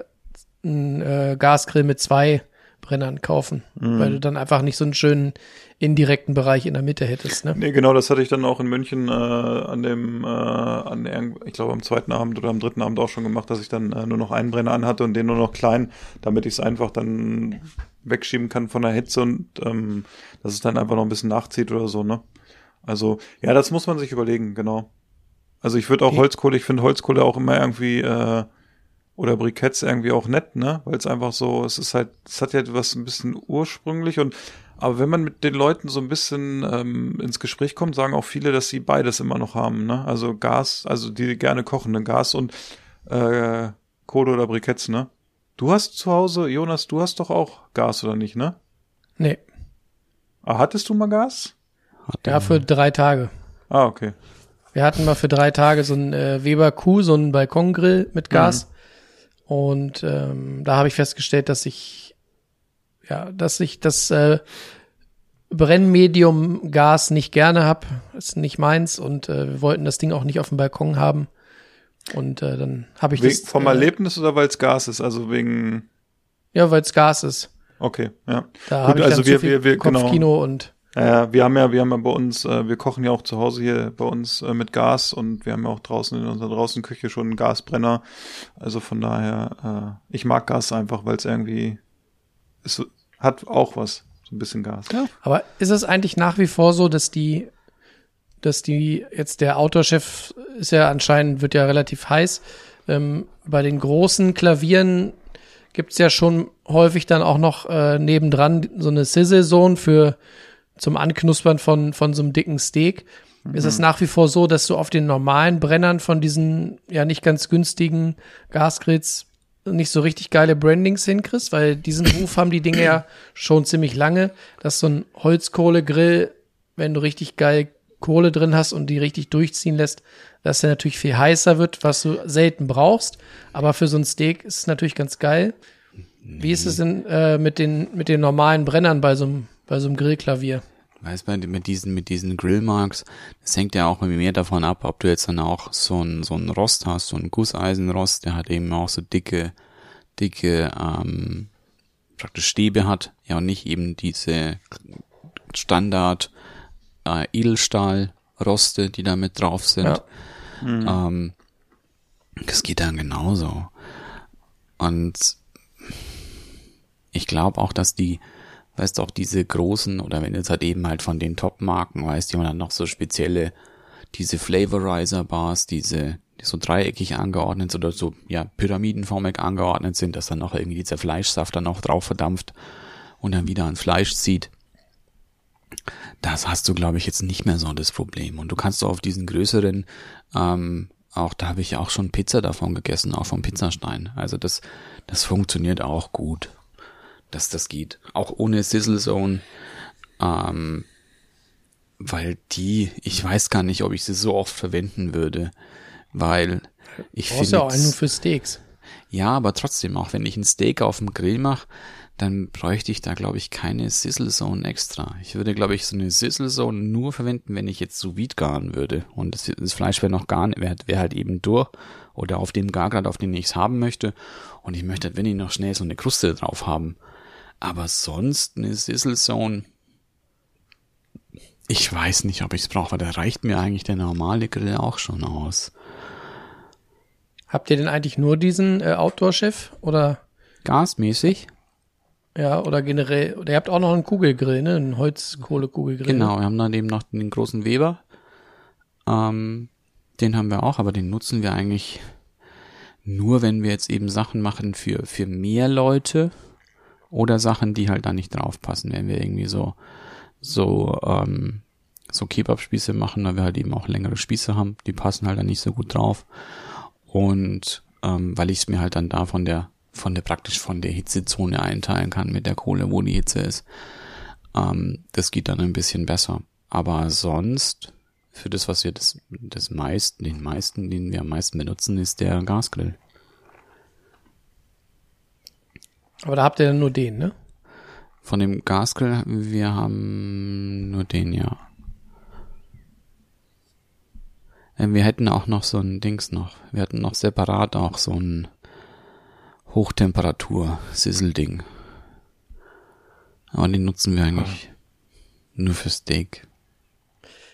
einen äh, Gasgrill mit zwei Brennern kaufen, Mhm. weil du dann einfach nicht so einen schönen indirekten Bereich in der Mitte hättest. Ne? Nee, genau, das hatte ich dann auch in München äh, an dem, äh, an ich glaube am zweiten Abend oder am dritten Abend auch schon gemacht, dass ich dann äh, nur noch einen Brenner anhatte und den nur noch klein, damit ich es einfach dann wegschieben kann von der Hitze und ähm, dass es dann einfach noch ein bisschen nachzieht oder so, ne? Also, ja, das muss man sich überlegen, genau. Also ich würde auch Okay. Holzkohle, ich finde Holzkohle auch immer irgendwie, äh, oder Briketts irgendwie auch nett, ne? Weil es einfach so, es ist halt, es hat ja was ein bisschen ursprünglich und aber wenn man mit den Leuten so ein bisschen ähm, ins Gespräch kommt, sagen auch viele, dass sie beides immer noch haben, ne? Also Gas, also die gerne kochen, ne? Gas und äh, Kohle oder Briketts, ne? Du hast zu Hause, Jonas, du hast doch auch Gas oder nicht, ne? Nee, Ah, hattest du mal Gas? Hat ja, für drei Tage. Ah, okay. Wir hatten mal für drei Tage so einen äh, Weber Q, so einen Balkongrill mit Gas. Und ähm, da habe ich festgestellt, dass ich ja, dass ich das äh, Brennmedium Gas nicht gerne hab, ist nicht meins und äh, wir wollten das Ding auch nicht auf dem Balkon haben. Und äh, dann habe ich Wegen, das vom äh, Erlebnis oder weil es Gas ist? Also wegen, ja, weil es Gas ist. okay, ja. Da Gut, habe ich also dann wir- viel wir- wir- genau. Kopfkino und Äh, wir haben ja, wir haben ja bei uns, äh, wir kochen ja auch zu Hause hier bei uns äh, mit Gas und wir haben ja auch draußen in unserer Draußenküche schon einen Gasbrenner. Also von daher, äh, ich mag Gas einfach, weil es irgendwie, es hat auch was, so ein bisschen Gas. Ja. Aber ist es eigentlich nach wie vor so, dass die, dass die, jetzt der Outdoor-Chef ist ja anscheinend, wird ja relativ heiß. Ähm, bei den großen Klavieren gibt's ja schon häufig dann auch noch äh, nebendran so eine Sizzle-Zone für zum Anknuspern von, von so einem dicken Steak. Ist es nach wie vor so, dass du auf den normalen Brennern von diesen ja nicht ganz günstigen Gasgrills nicht so richtig geile Brandings hinkriegst, weil diesen Ruf haben die Dinge ja schon ziemlich lange, dass so ein Holzkohlegrill, wenn du richtig geil Kohle drin hast und die richtig durchziehen lässt, dass der natürlich viel heißer wird, was du selten brauchst. Aber für so ein Steak ist es natürlich ganz geil. Wie ist es denn äh, mit den mit den normalen Brennern bei so einem bei so einem Grillklavier? Weißt du, mit diesen, mit diesen Grillmarks, das hängt ja auch mehr davon ab, ob du jetzt dann auch so ein, so ein Rost hast, so ein Gusseisenrost, der hat eben auch so dicke, dicke, ähm, praktisch Stäbe hat, ja, und nicht eben diese Standard, äh, Edelstahlroste, die da mit drauf sind. Ja. Ähm, das geht dann genauso. Und ich glaube auch, dass die, weißt auch diese großen, oder wenn jetzt halt eben halt von den Top-Marken, weißt die man dann noch so spezielle, diese Flavorizer-Bars, diese, die so dreieckig angeordnet sind oder so, ja, pyramidenformig angeordnet sind, dass dann noch irgendwie dieser Fleischsaft dann auch drauf verdampft und dann wieder ans Fleisch zieht. Das hast du, glaube ich, jetzt nicht mehr so das Problem. Und du kannst auch auf diesen größeren, ähm, auch da habe ich auch schon Pizza davon gegessen, auch vom Pizzastein. Also das, das funktioniert auch gut, dass das geht. Auch ohne Sizzle Zone, ähm, weil die, ich weiß gar nicht, ob ich sie so oft verwenden würde, weil ich finde, ja auch einen nur für Steaks. ja, aber trotzdem, auch wenn ich ein Steak auf dem Grill mache, dann bräuchte ich da, glaube ich, keine Sizzle Zone extra. Ich würde, glaube ich, so eine Sizzle Zone nur verwenden, wenn ich jetzt sous vide garen würde. Und das, das Fleisch wäre noch gar nicht, wäre wär halt eben durch oder auf dem Gargrad, auf den ich es haben möchte. Und ich möchte halt, wenn ich noch schnell so eine Kruste drauf haben. Aber sonst eine Sizzle Zone, ich weiß nicht, ob ich es brauche, weil da reicht mir eigentlich der normale Grill auch schon aus. Habt ihr denn eigentlich nur diesen äh, Outdoor-Chef oder Gasmäßig? ja oder generell? Oder ihr habt auch noch einen Kugelgrill, ne? Einen Holzkohlekugelgrill. Genau, wir haben dann eben noch den großen Weber. Ähm, den haben wir auch, aber den nutzen wir eigentlich nur, wenn wir jetzt eben Sachen machen für, für mehr Leute. Oder Sachen, die halt da nicht draufpassen, wenn wir irgendwie so, so, ähm, so Kebab-Spieße machen, da wir halt eben auch längere Spieße haben, die passen halt dann nicht so gut drauf. Und ähm, weil ich es mir halt dann da von der, von der praktisch von der Hitzezone einteilen kann mit der Kohle, wo die Hitze ist. Ähm, das geht dann ein bisschen besser. Aber sonst, für das, was wir das, das meisten, den meisten, den wir am meisten benutzen, ist der Gasgrill. Aber da habt ihr dann nur den, ne? Von dem Gasgrill, wir haben nur den, ja. Äh, Wir hätten auch noch so ein Dings noch. Wir hatten noch separat auch so ein Hochtemperatur-Sizzle-Ding. Aber den nutzen wir eigentlich nur für Steak.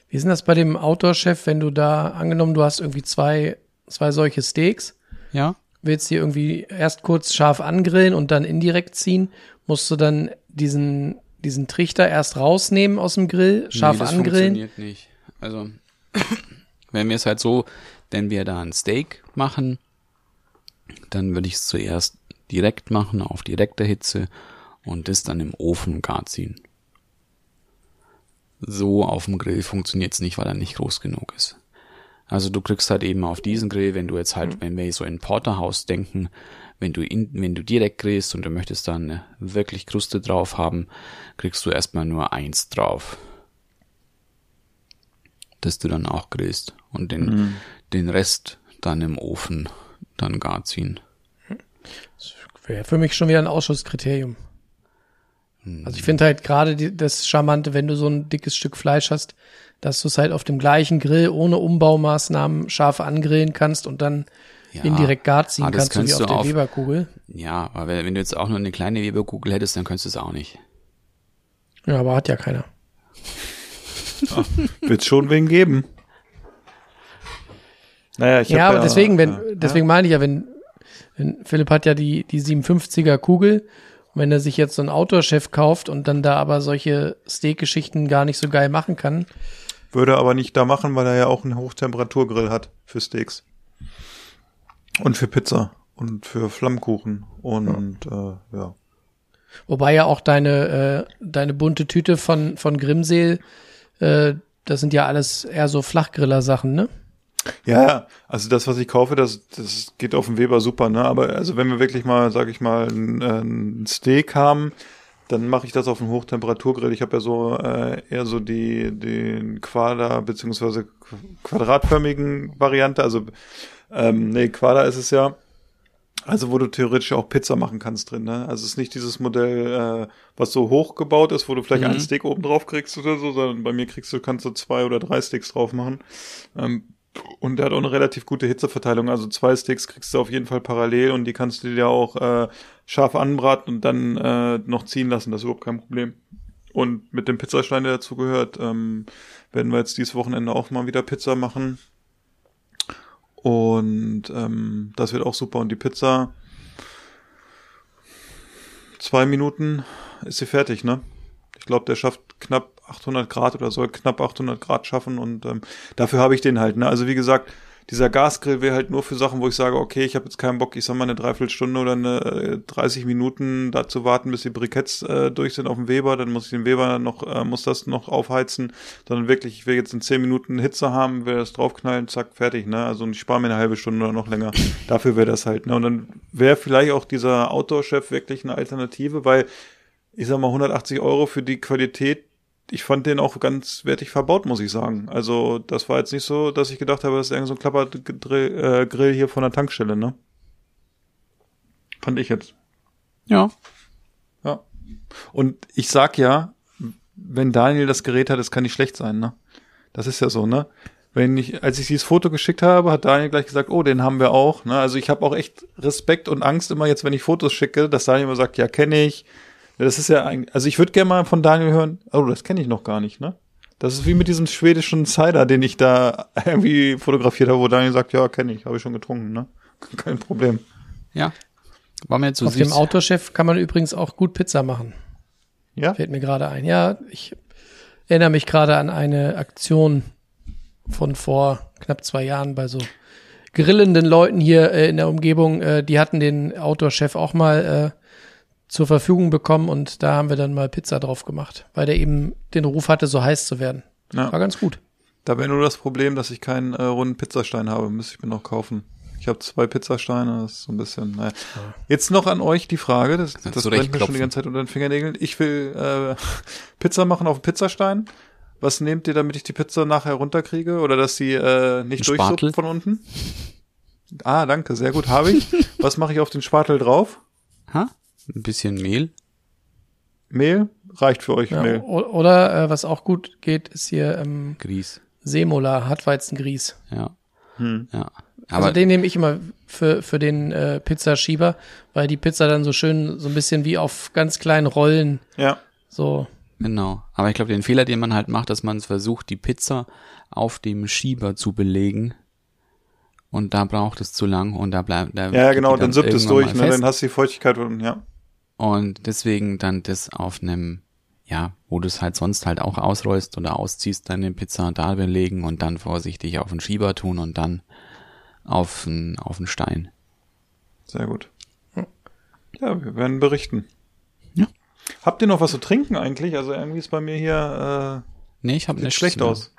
Wie ist denn das bei dem Outdoor-Chef, wenn du da, angenommen, du hast irgendwie zwei, zwei solche Steaks, Ja? Willst die irgendwie erst kurz scharf angrillen und dann indirekt ziehen, musst du dann diesen, diesen Trichter erst rausnehmen aus dem Grill, scharf nee, das angrillen? funktioniert nicht. Also, [LAUGHS] wenn wir es halt so, wenn wir da ein Steak machen, dann würde ich es zuerst direkt machen, auf direkter Hitze und das dann im Ofen gar ziehen. So auf dem Grill funktioniert es nicht, weil er nicht groß genug ist. Also du kriegst halt eben auf diesen Grill, wenn du jetzt halt, wenn wir so in Porterhouse denken, wenn du in, wenn du direkt grillst und du möchtest dann wirklich Kruste drauf haben, kriegst du erstmal nur eins drauf. Das du dann auch grillst und den, den Rest dann im Ofen dann gar ziehen. Wäre für mich schon wieder ein Ausschusskriterium. Also ich finde halt gerade das Charmante, wenn du so ein dickes Stück Fleisch hast, dass du es halt auf dem gleichen Grill ohne Umbaumaßnahmen scharf angrillen kannst und dann Ja. indirekt gar ziehen Ah, kannst, so wie auf du der auf- Weberkugel. Ja, aber wenn wenn du jetzt auch nur eine kleine Weberkugel hättest, dann könntest du es auch nicht. Ja, aber hat ja keiner. [LAUGHS] Wird schon wen geben. Naja, ich Ja, aber deswegen, wenn, ja, deswegen meine ich ja, wenn, wenn Philipp hat ja die, die 57er Kugel, und wenn er sich jetzt so einen Outdoor-Chef kauft und dann da aber solche Steak-Geschichten gar nicht so geil machen kann, Würde aber nicht da machen, weil er ja auch einen Hochtemperaturgrill hat für Steaks. Und für Pizza. Und für Flammkuchen. Und ja. Äh, ja. Wobei ja auch deine, äh, deine bunte Tüte von, von Grimseel, äh, das sind ja alles eher so Flachgriller-Sachen, ne? Ja, ja, also das, was ich kaufe, das, das geht auf dem Weber super, ne? Aber also wenn wir wirklich mal, sag ich mal, ein, ein Steak haben, dann mache ich das auf einem Hochtemperaturgrill. Ich habe ja so äh, eher so die den Quader beziehungsweise quadratförmigen Variante, also ähm, nee, Quader ist es ja. Also wo du theoretisch auch Pizza machen kannst drin, ne? Also es ist nicht dieses Modell, äh, was so hoch gebaut ist, wo du vielleicht Mhm. ein Steak oben drauf kriegst oder so, sondern bei mir kriegst du, kannst du zwei oder drei Steaks drauf machen. Ähm, und der hat auch eine relativ gute Hitzeverteilung. Also zwei Steaks kriegst du auf jeden Fall parallel und die kannst du dir auch äh, scharf anbraten und dann äh, noch ziehen lassen. Das ist überhaupt kein Problem. Und mit dem Pizzastein, der dazu gehört, ähm, werden wir jetzt dieses Wochenende auch mal wieder Pizza machen. Und ähm, das wird auch super. Und die Pizza, zwei Minuten ist sie fertig, ne? Ich glaube, der schafft knapp 800 Grad oder soll knapp 800 Grad schaffen und ähm, dafür habe ich den halt. Ne? Also wie gesagt, dieser Gasgrill wäre halt nur für Sachen, wo ich sage, okay, ich habe jetzt keinen Bock, ich sag mal eine Dreiviertelstunde oder eine äh, 30 Minuten dazu warten, bis die Briketts äh, durch sind auf dem Weber, dann muss ich den Weber noch, äh, muss das noch aufheizen, sondern wirklich, ich will jetzt in 10 Minuten Hitze haben, will das draufknallen, zack, fertig, ne? Also ich spare mir eine halbe Stunde oder noch länger. [LAUGHS] Dafür wäre das halt, ne? Und dann wäre vielleicht auch dieser Outdoor-Chef wirklich eine Alternative, weil ich sag mal 180 Euro für die Qualität, ich fand den auch ganz wertig verbaut, muss ich sagen. Also das war jetzt nicht so, dass ich gedacht habe, das ist irgend so ein Klapperdrill äh, Grill hier von der Tankstelle, ne? Fand ich jetzt. Ja. Ja. Und ich sag ja, wenn Daniel das Gerät hat, das kann nicht schlecht sein, ne? Das ist ja so, ne? Wenn ich, als ich dieses Foto geschickt habe, hat Daniel gleich gesagt, oh, den haben wir auch. Ne? Also ich habe auch echt Respekt und Angst immer jetzt, wenn ich Fotos schicke, dass Daniel immer sagt, ja, kenne ich. Das ist ja eigentlich, also ich würde gerne mal von Daniel hören, oh, das kenne ich noch gar nicht, ne? Das ist wie mit diesem schwedischen Cider, den ich da [LAUGHS] irgendwie fotografiert habe, wo Daniel sagt, ja, kenne ich, habe ich schon getrunken, ne? [LAUGHS] Kein Problem. Ja. War mir jetzt so Auf dem süß. Outdoor-Chef kann man übrigens auch gut Pizza machen. Ja? Fällt mir gerade ein. Ja, ich erinnere mich gerade an eine Aktion von vor knapp zwei Jahren bei so grillenden Leuten hier äh, in der Umgebung. Äh, die hatten den Outdoor-Chef auch mal äh, zur Verfügung bekommen und da haben wir dann mal Pizza drauf gemacht, weil der eben den Ruf hatte, so heiß zu werden. Ja. War ganz gut. Da wäre nur das Problem, dass ich keinen äh, runden Pizzastein habe. Müsste ich mir noch kaufen. Ich habe zwei Pizzasteine, das ist so ein bisschen. Naja. Jetzt noch an euch die Frage, das, das brennt mir schon die ganze Zeit unter den Fingernägeln. Ich will äh, [LAUGHS] Pizza machen auf dem Pizzastein. Was nehmt ihr, damit ich die Pizza nachher runterkriege oder dass sie äh, nicht durchsuppt von unten? Ah, danke, sehr gut, habe ich. [LAUGHS] Was mache ich auf den Spatel drauf? Ha? Ein bisschen Mehl. Mehl? Reicht für euch Ja, Mehl. Oder äh, was auch gut geht, ist hier ähm, Grieß. Semola, Hartweizengrieß. Ja. Hm. Ja. Also Aber den nehme ich immer für, für den äh, Pizzaschieber, weil die Pizza dann so schön, so ein bisschen wie auf ganz kleinen Rollen, Ja. so. Genau. Aber ich glaube, den Fehler, den man halt macht, dass man versucht, die Pizza auf dem Schieber zu belegen. Und da braucht es zu lang und da bleibt. Da Ja, genau, die dann suppt es durch, ne? fest. dann hast du die Feuchtigkeit und ja. Und deswegen dann das auf einem, ja, wo du es halt sonst halt auch ausrollst oder ausziehst, deine Pizza da belegen und dann vorsichtig auf den Schieber tun und dann auf den, auf den Stein. Sehr gut. Ja, wir werden berichten. Ja. Habt ihr noch was zu trinken eigentlich? Also irgendwie ist bei mir hier Nee, ich äh, habe nichts schlecht mehr. aus.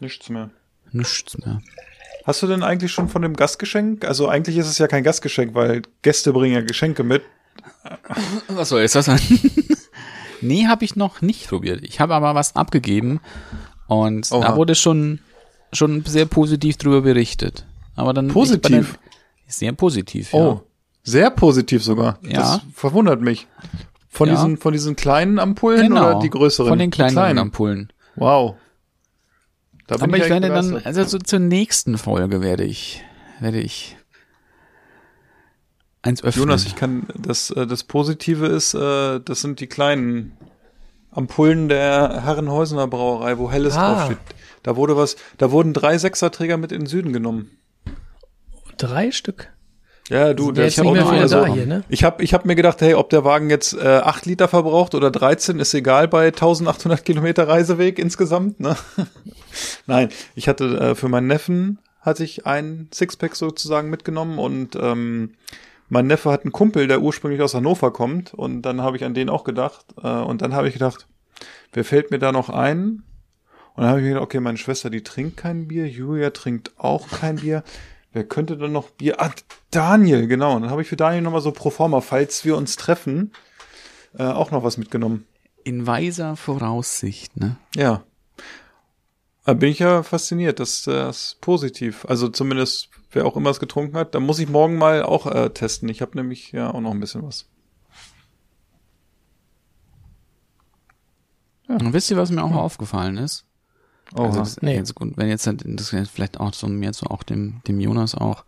Nichts mehr. Nichts mehr. Hast du denn eigentlich schon von dem Gastgeschenk? Also eigentlich ist es ja kein Gastgeschenk, weil Gäste bringen ja Geschenke mit. [LAUGHS] Was soll jetzt das sein? [LAUGHS] nee, habe ich noch nicht probiert. Ich habe aber was abgegeben und Oha. da wurde schon schon sehr positiv drüber berichtet. Aber dann Positiv? Ich, sehr positiv, ja. Oh, sehr positiv sogar. Ja. Das verwundert mich. Von Ja. diesen von diesen kleinen Ampullen genau. oder die größeren? Von den Die kleinen Ampullen. Wow. Da bin Aber ich echt werde dann, also so zur nächsten Folge werde ich, werde ich eins öffnen. Jonas, ich kann das äh, das Positive ist, äh, das sind die kleinen Ampullen der Herrenhäusener Brauerei, wo helles Ah. draufsteht. Da wurde was, da wurden drei Sechserträger mit in den Süden genommen. Drei Stück. Ja, du, Sind der ich nicht hab mehr auch viele also, hier, ne? Ich habe ich hab mir gedacht, hey, ob der Wagen jetzt äh, 8 Liter verbraucht oder 13, ist egal bei 1800 Kilometer Reiseweg insgesamt. Ne? [LAUGHS] Nein, ich hatte äh, für meinen Neffen hatte ich ein Sixpack sozusagen mitgenommen und ähm, mein Neffe hat einen Kumpel, der ursprünglich aus Hannover kommt und dann habe ich an den auch gedacht äh, und dann habe ich gedacht, wer fällt mir da noch ein? Und dann habe ich mir gedacht, okay, meine Schwester, die trinkt kein Bier, Julia trinkt auch kein Bier. Wer könnte denn noch Bier? Ah, Daniel, genau. Und dann habe ich für Daniel nochmal so pro forma, falls wir uns treffen, äh, auch noch was mitgenommen. In weiser Voraussicht, ne? Ja. Da bin ich ja fasziniert, das, das ist positiv. Also zumindest, wer auch immer es getrunken hat, da muss ich morgen mal auch äh, testen. Ich habe nämlich ja auch noch ein bisschen was. Und wisst ihr, was mir auch aufgefallen ist? Oh, Also das, Nee. jetzt gut, wenn jetzt halt- das jetzt vielleicht auch so mir so auch dem dem Jonas auch,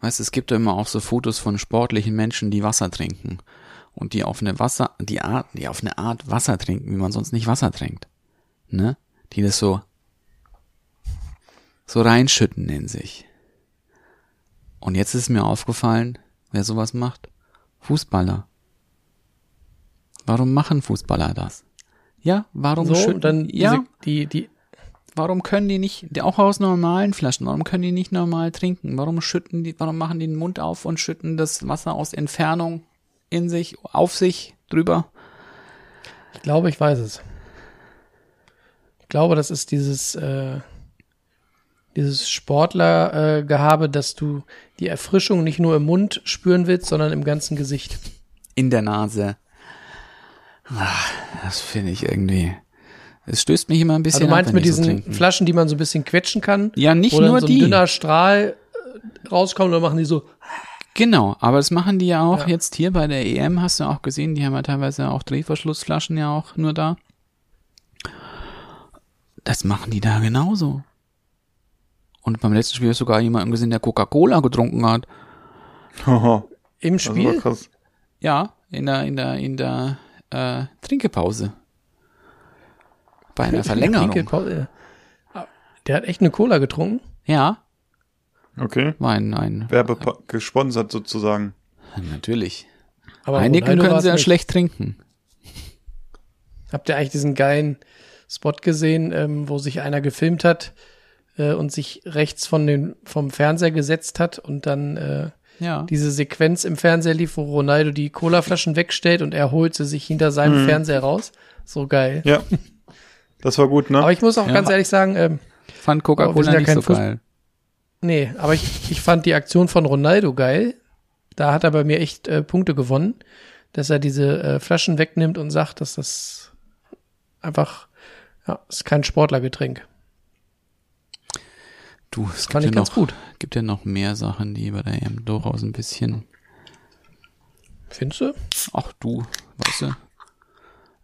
weißt, du, es gibt ja immer auch so Fotos von sportlichen Menschen, die Wasser trinken und die auf eine Wasser die Art, die auf eine Art Wasser trinken, wie man sonst nicht Wasser trinkt, ne? Die das so so reinschütten in sich. Und jetzt ist mir aufgefallen, wer sowas macht, Fußballer. Warum machen Fußballer das? Ja, warum So, schütten? dann ja, diese, die, die, Warum können die nicht, die auch aus normalen Flaschen, warum können die nicht normal trinken? Warum schütten die, warum machen die den Mund auf und schütten das Wasser aus Entfernung in sich, auf sich drüber? ich glaube, ich weiß es. Ich glaube, das ist dieses, äh, dieses Sportlergehabe, äh, dass du die Erfrischung nicht nur im Mund spüren willst, sondern im ganzen Gesicht. In der Nase. Ach, das finde ich irgendwie. Es stößt mich immer ein bisschen Also du meinst ab, mit die so diesen trinken. Flaschen, die man so ein bisschen quetschen kann? Ja, nicht wo dann nur so ein die. dünner Strahl äh, rauskommt, dann machen die so. Genau, aber das machen die ja auch Ja. jetzt hier bei der EM, hast du auch gesehen, die haben ja teilweise auch Drehverschlussflaschen ja auch nur da. Das machen die da genauso. Und beim letzten Spiel du sogar jemanden gesehen, der Coca-Cola getrunken hat. Im Spiel? Ja, in der, in der, in der äh, Trinkepause. Bei einer [LAUGHS] Verlängerung. Ah, Der hat echt eine Cola getrunken. Ja, Okay. war ein, ein Werbe gesponsert sozusagen. natürlich. Aber Heineken können sie ja schlecht trinken. Habt ihr eigentlich diesen geilen Spot gesehen, ähm, wo sich einer gefilmt hat äh, und sich rechts von den, vom Fernseher gesetzt hat und dann äh, Ja. diese Sequenz im Fernseher lief, wo Ronaldo die Colaflaschen wegstellt und er holt sie sich hinter seinem Fernseher raus. So geil. Ja. Das war gut, ne? Aber ich muss auch Ja. ganz ehrlich sagen, ähm, Fand Coca-Cola ja nicht kein so Fuß- geil. nee, aber ich, ich fand die Aktion von Ronaldo geil. Da hat er bei mir echt äh, Punkte gewonnen, dass er diese äh, Flaschen wegnimmt und sagt, dass das einfach, ja, ist kein Sportlergetränk. Du, es Fand gibt ich ja ganz noch, gut. gibt ja noch mehr Sachen, die bei der EM durchaus ein bisschen, Findest du? ach du, weißt du,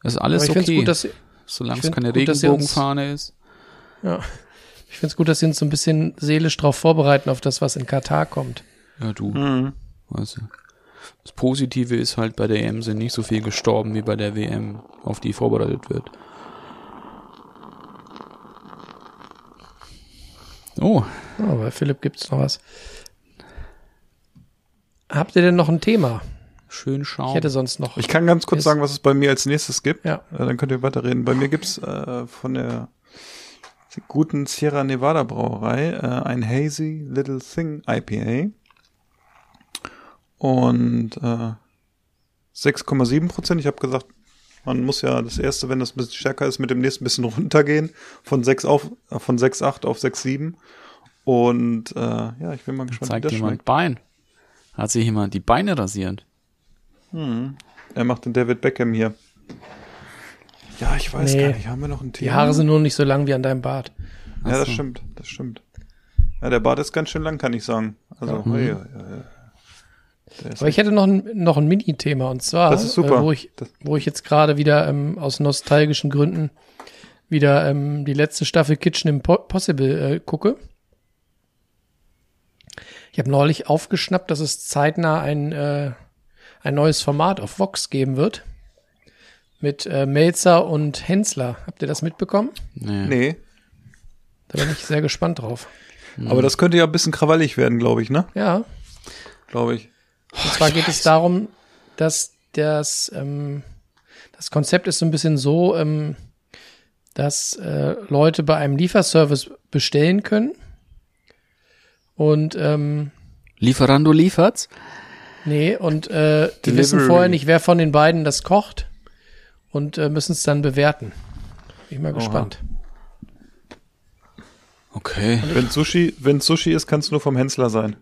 ist alles aber ich okay, gut, dass, solange ich es keine gut, sie uns- Regenbogenfahne ist. ja, ich find's gut, dass sie uns so ein bisschen seelisch drauf vorbereiten auf das, was in Katar kommt. Ja, du, Mhm. weißt du. Das Positive ist halt, bei der EM sind nicht so viel gestorben wie bei der WM, auf die vorbereitet wird. Oh, Oh, bei Philipp gibt's noch was. Habt ihr denn noch ein Thema? schön schauen. Ich hätte sonst noch. Ich kann ganz kurz Ist- sagen, was es bei mir als nächstes gibt. Ja. Äh, dann könnt ihr weiterreden. Bei mir gibt's äh, von der guten Sierra Nevada Brauerei äh, ein Hazy Little Thing IPA. Und äh, 6,7 Prozent. Ich habe gesagt, man muss ja das erste, wenn das ein bisschen stärker ist, mit dem nächsten ein bisschen runtergehen. Von 6 auf, äh, von 6,8 auf 6,7. Und äh, ja, ich bin mal gespannt, wie Zeigt das jemand schmeckt. Bein. Hat sich jemand die Beine rasiert. Er macht den David Beckham hier. Ja, ich weiß Nee. gar nicht. Haben wir noch ein Thema? Die Haare sind nur nicht so lang wie an deinem Bart. Ja, das so. stimmt, das stimmt. Ja, der Bart ist ganz schön lang, kann ich sagen. Also, Ja. oi, oi, oi. Aber ich hätte noch ein, noch ein Mini-Thema und zwar, Das ist super. Äh, wo, ich, wo ich jetzt gerade wieder ähm, aus nostalgischen Gründen wieder ähm, die letzte Staffel Kitchen Impossible äh, gucke. Ich habe neulich aufgeschnappt, dass es zeitnah ein, äh, ein neues Format auf Vox geben wird. Mit äh, Melzer und Hensler. Habt ihr das mitbekommen? Nee. nee, Da bin ich sehr gespannt drauf. aber das könnte ja ein bisschen krawallig werden, glaube ich, ne? Ja, Glaube ich. Und zwar geht es darum, dass das, ähm, das Konzept ist so ein bisschen so, ähm, dass äh, Leute bei einem Lieferservice bestellen können. Und ähm, Lieferando liefert's? nee, und äh, die Delivery. wissen vorher nicht, wer von den beiden das kocht und äh, müssen es dann bewerten. Bin ich mal gespannt. Okay. Wenn Sushi, wenn Sushi ist, kann es nur vom Hensler sein.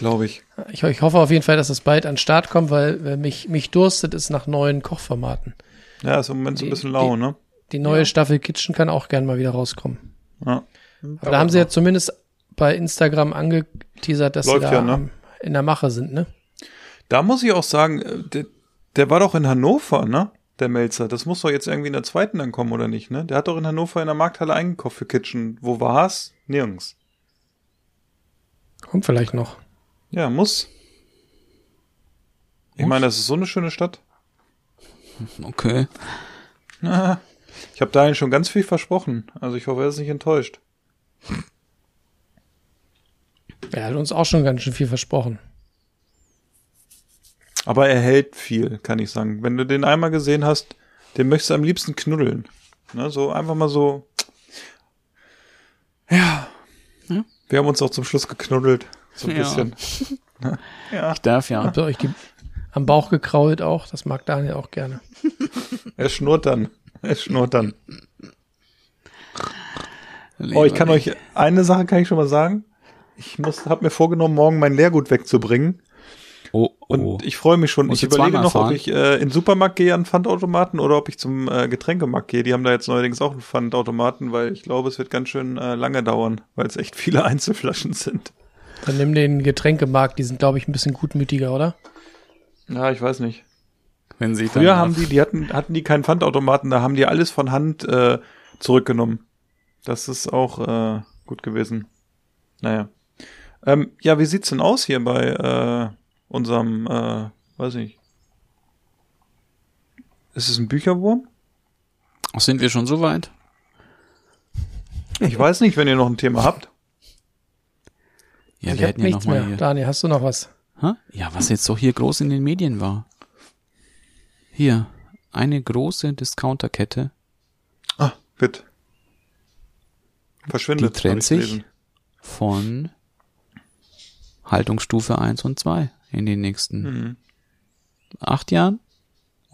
Glaube ich. Ich, ich hoffe auf jeden Fall, dass es bald an den Start kommt, weil äh, mich, mich durstet es nach neuen Kochformaten. Ja, ist im Moment so ein Die- bisschen lau, ne? Die neue Staffel Kitchen kann auch gern mal wieder rauskommen. Ja. Aber da haben sie ja zumindest bei Instagram angeteasert, dass Läuft sie da ja, ne? in der Mache sind, ne? Da muss ich auch sagen, äh, der, der war doch in Hannover, ne? Der Melzer. Das muss doch jetzt irgendwie in der zweiten dann kommen, oder nicht, ne? Der hat doch in Hannover in der Markthalle eingekauft für Kitchen. Wo war's? Nirgends. Kommt vielleicht noch. Ja, muss. Ich meine, das ist so eine schöne Stadt. Okay. Ich habe dahin schon ganz viel versprochen. Also ich hoffe, er ist nicht enttäuscht. Er hat uns auch schon ganz schön viel versprochen. Aber er hält viel, kann ich sagen. Wenn du den einmal gesehen hast, den möchtest du am liebsten knuddeln. Ne, so einfach mal so. Ja. Ja. Wir haben uns auch zum Schluss geknuddelt. So ein Ja. bisschen. [LAUGHS] ja. Ich darf ja. Habt ihr euch am Bauch gekrault auch? Das mag Daniel auch gerne. Er schnurrt dann. Er schnurrt dann. Oh, ich kann euch, eine Sache kann ich schon mal sagen. Ich muss, hab mir vorgenommen, morgen mein Lehrgut wegzubringen. Oh, Und oh. ich freue mich schon. Musst ich überlege noch, ob fahren? ich äh, in den Supermarkt gehe an Pfandautomaten oder ob ich zum äh, Getränkemarkt gehe. Die haben da jetzt neuerdings auch einen Pfandautomaten, weil ich glaube, es wird ganz schön äh, lange dauern, weil es echt viele [LAUGHS] Einzelflaschen sind. Dann nimm den Getränkemarkt, die sind, glaube ich, ein bisschen gutmütiger, oder? Ja, ich weiß nicht. Wenn sie Früher dann haben die, die hatten, hatten die keinen Pfandautomaten, da haben die alles von Hand äh, zurückgenommen. Das ist auch äh, gut gewesen. Naja. Ähm, ja, wie sieht's denn aus hier bei äh, unserem, äh, weiß ich. Ist es ein Bücherwurm? Sind wir schon so weit? Ich weiß nicht, wenn ihr noch ein Thema habt. Ja, ich wir hätten ja noch nichts mal mehr. hier. Daniel, hast du noch was? Hä? Ja, was jetzt doch hier groß in den Medien war. Hier, eine große Discounterkette, Ah, bitte. die Verschwindet. hab trennt ich sich von Haltungsstufe 1 und 2 in den nächsten Mhm. acht Jahren,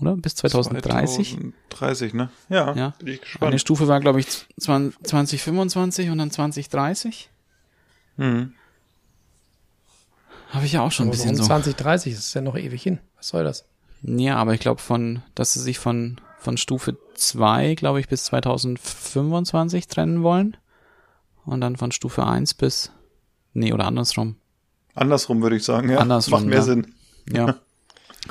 oder? Bis 2030. 2030, ne? Ja, Ja. bin ich Eine gespannt. Stufe war, glaube ich, 20, 2025 und dann 2030. Mhm. Habe ich ja auch schon ein Aber bisschen warum so. 2030? Das ist ja noch ewig hin. Was soll das? Ja, aber ich glaube von, dass sie sich von, von Stufe 2, glaube ich, bis 2025 trennen wollen. Und dann von Stufe 1 bis, nee, oder andersrum. Andersrum würde ich sagen, ja. Andersrum, Macht mehr ja. Sinn. Ja.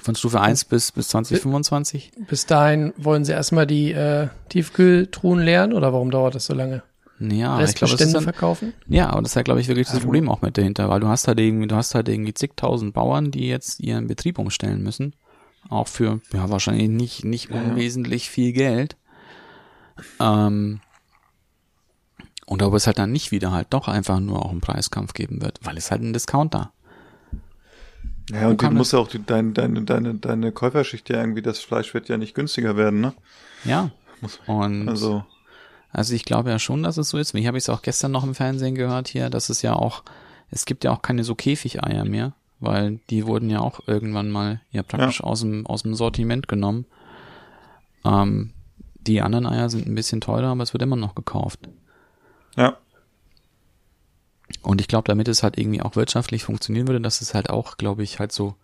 Von Stufe 1 bis, bis 2025. Bis dahin wollen sie erstmal die äh, Tiefkühltruhen leeren oder warum dauert das so lange? Ja, aber ich glaube, das ist dann, verkaufen? ja, aber das ist ja, glaube ich, wirklich das Also- Problem auch mit dahinter, weil du hast halt irgendwie, du hast halt irgendwie zigtausend Bauern, die jetzt ihren Betrieb umstellen müssen. Auch für, ja, wahrscheinlich nicht, nicht Ja, unwesentlich viel Geld. Ähm, und ob es halt dann nicht wieder halt doch einfach nur auch einen Preiskampf geben wird, weil es halt ein Discounter. Ja, und du musst ja auch die, deine, deine, deine, deine Käuferschicht ja irgendwie, das Fleisch wird ja nicht günstiger werden, ne? Ja. Muss- Und Also, Also ich glaube ja schon, dass es so ist. Ich habe es auch gestern noch im Fernsehen gehört hier, dass es ja auch, es gibt ja auch keine so Käfigeier mehr, weil die wurden ja auch irgendwann mal ja praktisch aus dem aus dem Sortiment genommen. Ähm, die anderen Eier sind ein bisschen teurer, aber es wird immer noch gekauft. ja. Und ich glaube, damit es halt irgendwie auch wirtschaftlich funktionieren würde, dass es halt auch, glaube ich, halt so,